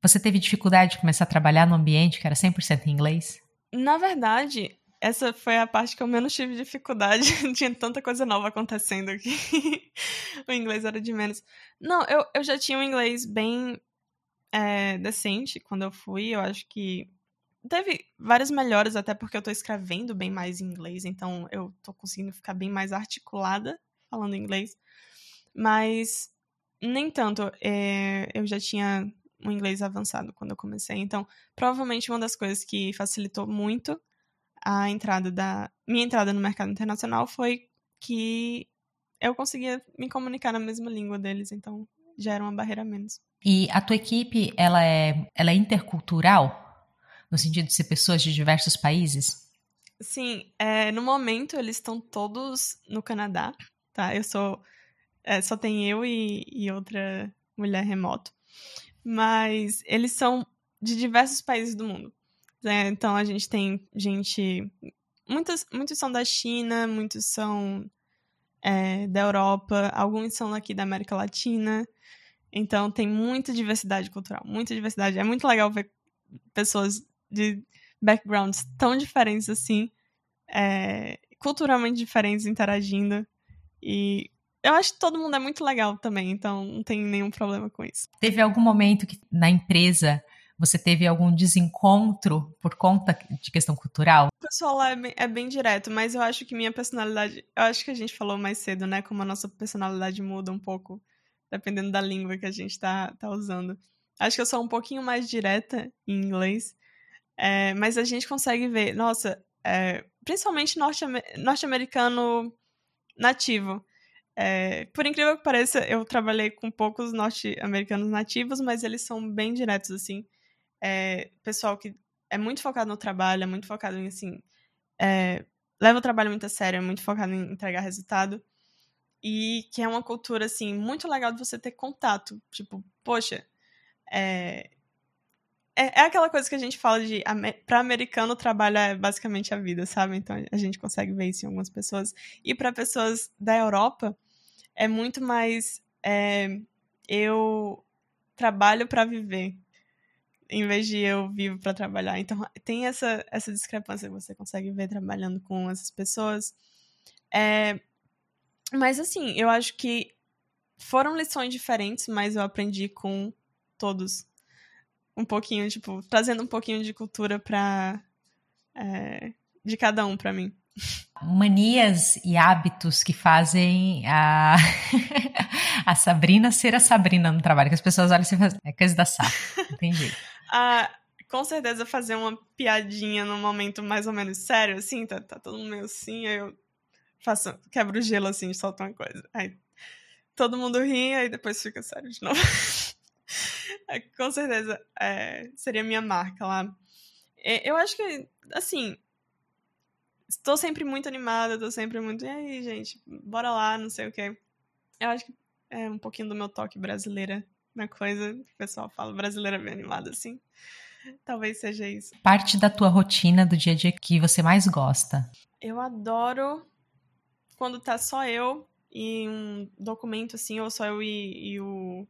você teve dificuldade de começar a trabalhar no ambiente que era 100% em inglês? Na verdade, essa foi a parte que eu menos tive dificuldade. [laughs] tinha tanta coisa nova acontecendo aqui. [laughs] o inglês era de menos. Não, eu, eu já tinha um inglês bem é, decente quando eu fui. Eu acho que teve várias melhoras, até porque eu tô escrevendo bem mais em inglês, então eu tô conseguindo ficar bem mais articulada falando inglês. Mas nem tanto. É, eu já tinha um inglês avançado quando eu comecei, então provavelmente uma das coisas que facilitou muito a entrada da minha entrada no mercado internacional foi que eu conseguia me comunicar na mesma língua deles, então já era uma barreira menos. E a tua equipe, ela é, ela é intercultural? No sentido de ser pessoas de diversos países? Sim, é, no momento eles estão todos no Canadá, tá? Eu sou. É, só tem eu e, e outra mulher remoto. Mas eles são de diversos países do mundo. Né? Então a gente tem gente. Muitos, muitos são da China, muitos são é, da Europa, alguns são aqui da América Latina. Então tem muita diversidade cultural, muita diversidade. É muito legal ver pessoas de backgrounds tão diferentes assim, é, culturalmente diferentes interagindo. E eu acho que todo mundo é muito legal também, então não tem nenhum problema com isso. Teve algum momento que na empresa você teve algum desencontro por conta de questão cultural? O pessoal lá é bem, é bem, direto, mas eu acho que minha personalidade. Eu acho que a gente falou mais cedo, né? Como a nossa personalidade muda um pouco dependendo da língua que a gente tá, tá usando. Acho que eu sou um pouquinho mais direta em inglês, é, mas a gente consegue ver, nossa, é, principalmente norte-americano nativo. É, por incrível que pareça, eu trabalhei com poucos norte-americanos nativos, mas eles são bem diretos, assim. É, pessoal que é muito focado no trabalho, é muito focado em, assim, é, leva o trabalho muito a sério, é muito focado em entregar resultado e que é uma cultura, assim, muito legal de você ter contato. Tipo, poxa, é, é, é aquela coisa que a gente fala de para americano o trabalho é basicamente a vida, sabe? Então a gente consegue ver isso em algumas pessoas. E para pessoas da Europa é muito mais é, eu trabalho para viver em vez de eu vivo para trabalhar. Então tem essa essa discrepância que você consegue ver trabalhando com essas pessoas. É, mas assim, eu acho que foram lições diferentes, mas eu aprendi com todos. um pouquinho, tipo, trazendo um pouquinho de cultura pra. É, de cada um para mim. Manias e hábitos que fazem a, [laughs] a Sabrina ser a Sabrina no trabalho, que as pessoas olham e fazem, é coisa da Sá, entendi. [laughs] ah, com certeza fazer uma piadinha num momento mais ou menos sério, assim, tá, tá todo mundo meio assim, aí eu faço, quebro o gelo assim, solto uma coisa. Aí todo mundo ri, aí depois fica sério de novo. [laughs] É, com certeza é, seria minha marca lá. É, eu acho que, assim, estou sempre muito animada, estou sempre muito. E aí, gente, bora lá, não sei o quê. Eu acho que é um pouquinho do meu toque brasileira na coisa. O pessoal fala brasileira bem animada, assim. Talvez seja isso. Parte da tua rotina do dia a dia que você mais gosta? Eu adoro quando tá só eu e um documento, assim, ou só eu e, e o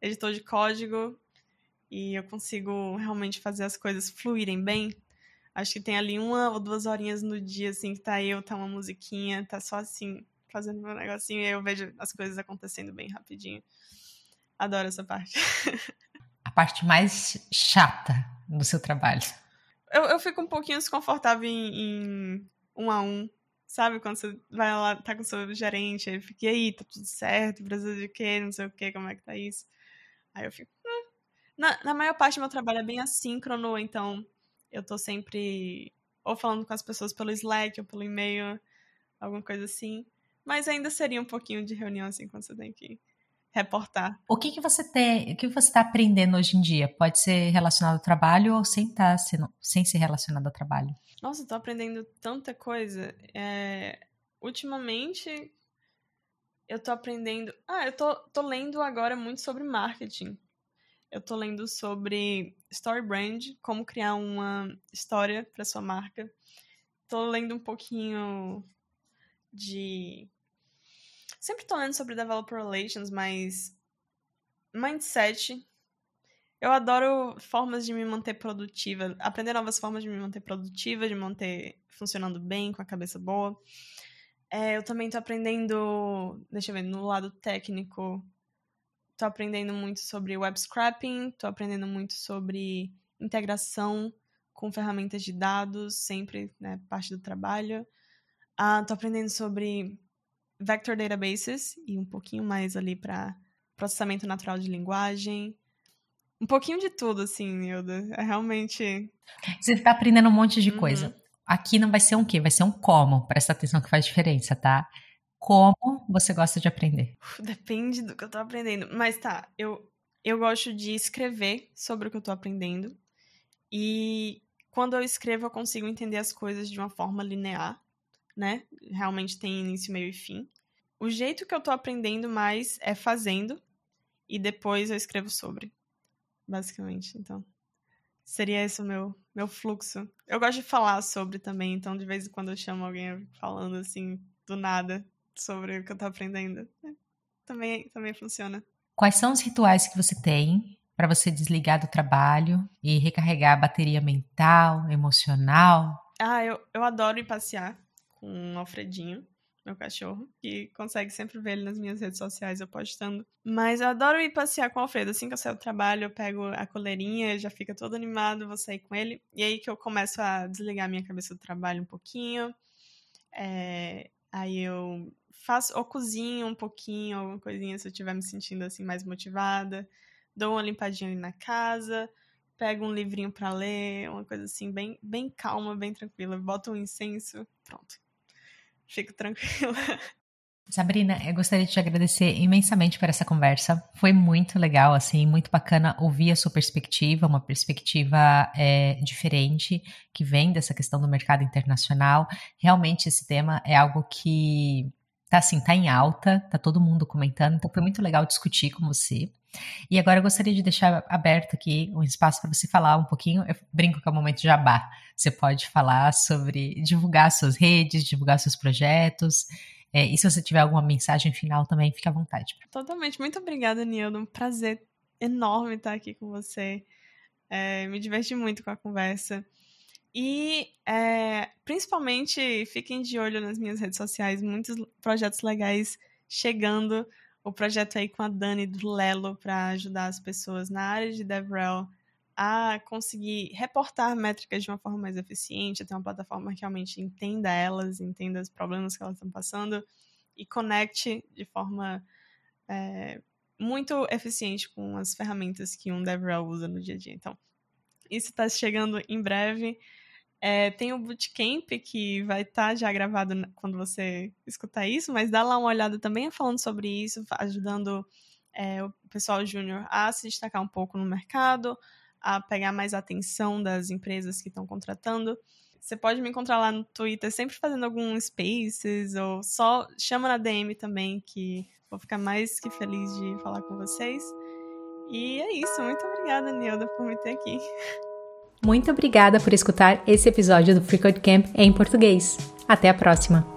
editor de código e eu consigo realmente fazer as coisas fluírem bem. Acho que tem ali uma ou duas horinhas no dia, assim, que tá eu, tá uma musiquinha, tá só assim, fazendo meu negocinho, e eu vejo as coisas acontecendo bem rapidinho. Adoro essa parte. [laughs] A parte mais chata do seu trabalho. Eu, eu fico um pouquinho desconfortável em, em um a um, sabe? Quando você vai lá, tá com o seu gerente, aí fica, e aí, tá tudo certo? Brasil de quê? Não sei o quê, como é que tá isso? Aí eu fico. Hum. Na, na maior parte do meu trabalho é bem assíncrono, então eu tô sempre ou falando com as pessoas pelo Slack ou pelo e-mail, alguma coisa assim. Mas ainda seria um pouquinho de reunião assim quando você tem que reportar. O que, que você tem, o que você está aprendendo hoje em dia? Pode ser relacionado ao trabalho ou sem estar tá sendo, sem ser relacionado ao trabalho? Nossa, tô aprendendo tanta coisa. É, ultimamente eu tô aprendendo. Ah, eu tô, tô lendo agora muito sobre marketing. Eu tô lendo sobre story brand, como criar uma história para sua marca. Tô lendo um pouquinho de sempre tô lendo sobre developer relations, mas mindset. Eu adoro formas de me manter produtiva, aprender novas formas de me manter produtiva, de me manter funcionando bem, com a cabeça boa. É, eu também tô aprendendo, deixa eu ver, no lado técnico, tô aprendendo muito sobre web scrapping, tô aprendendo muito sobre integração com ferramentas de dados, sempre né, parte do trabalho. Ah, tô aprendendo sobre vector databases e um pouquinho mais ali para processamento natural de linguagem. Um pouquinho de tudo, assim, Nilda. É realmente. Você está aprendendo um monte de uhum. coisa. Aqui não vai ser um quê? Vai ser um como. Presta atenção que faz diferença, tá? como você gosta de aprender? Depende do que eu tô aprendendo. Mas tá, eu, eu gosto de escrever sobre o que eu tô aprendendo. E quando eu escrevo, eu consigo entender as coisas de uma forma linear, né? Realmente tem início, meio e fim. O jeito que eu tô aprendendo mais é fazendo e depois eu escrevo sobre. Basicamente, então. Seria esse o meu, meu fluxo. Eu gosto de falar sobre também, então de vez em quando eu chamo alguém falando assim, do nada sobre o que eu tô aprendendo. É, também, também funciona. Quais são os rituais que você tem para você desligar do trabalho e recarregar a bateria mental, emocional? Ah, eu, eu adoro ir passear com o Alfredinho, meu cachorro, que consegue sempre ver ele nas minhas redes sociais eu postando. Mas eu adoro ir passear com o Alfredo. Assim que eu saio do trabalho, eu pego a coleirinha, ele já fica todo animado, vou sair com ele. E aí que eu começo a desligar a minha cabeça do trabalho um pouquinho. É, aí eu faço ou cozinho um pouquinho, alguma coisinha se eu estiver me sentindo assim mais motivada. Dou uma limpadinha ali na casa, pego um livrinho para ler, uma coisa assim bem bem calma, bem tranquila. Boto um incenso, pronto. Fico tranquila. [laughs] Sabrina, eu gostaria de te agradecer imensamente por essa conversa. Foi muito legal, assim, muito bacana ouvir a sua perspectiva, uma perspectiva é, diferente que vem dessa questão do mercado internacional. Realmente esse tema é algo que tá assim, tá em alta, tá todo mundo comentando, então foi muito legal discutir com você. E agora eu gostaria de deixar aberto aqui um espaço para você falar um pouquinho. Eu brinco que é o momento jabá. Você pode falar sobre divulgar suas redes, divulgar seus projetos. É, e se você tiver alguma mensagem final também, fique à vontade. Totalmente. Muito obrigada, Nildo. Um prazer enorme estar aqui com você. É, me diverti muito com a conversa. E é, principalmente fiquem de olho nas minhas redes sociais, muitos projetos legais chegando. O projeto aí com a Dani do Lelo para ajudar as pessoas na área de DevRel a conseguir reportar métricas de uma forma mais eficiente, ter uma plataforma que realmente entenda elas, entenda os problemas que elas estão passando e conecte de forma é, muito eficiente com as ferramentas que um DevRel usa no dia a dia. Então, isso está chegando em breve. É, tem o Bootcamp, que vai estar tá já gravado quando você escutar isso, mas dá lá uma olhada também falando sobre isso, ajudando é, o pessoal júnior a se destacar um pouco no mercado, a pegar mais atenção das empresas que estão contratando. Você pode me encontrar lá no Twitter, sempre fazendo algum spaces, ou só chama na DM também, que vou ficar mais que feliz de falar com vocês. E é isso. Muito obrigada, Nilda, por me ter aqui. [laughs] Muito obrigada por escutar esse episódio do Free Code Camp em português. Até a próxima!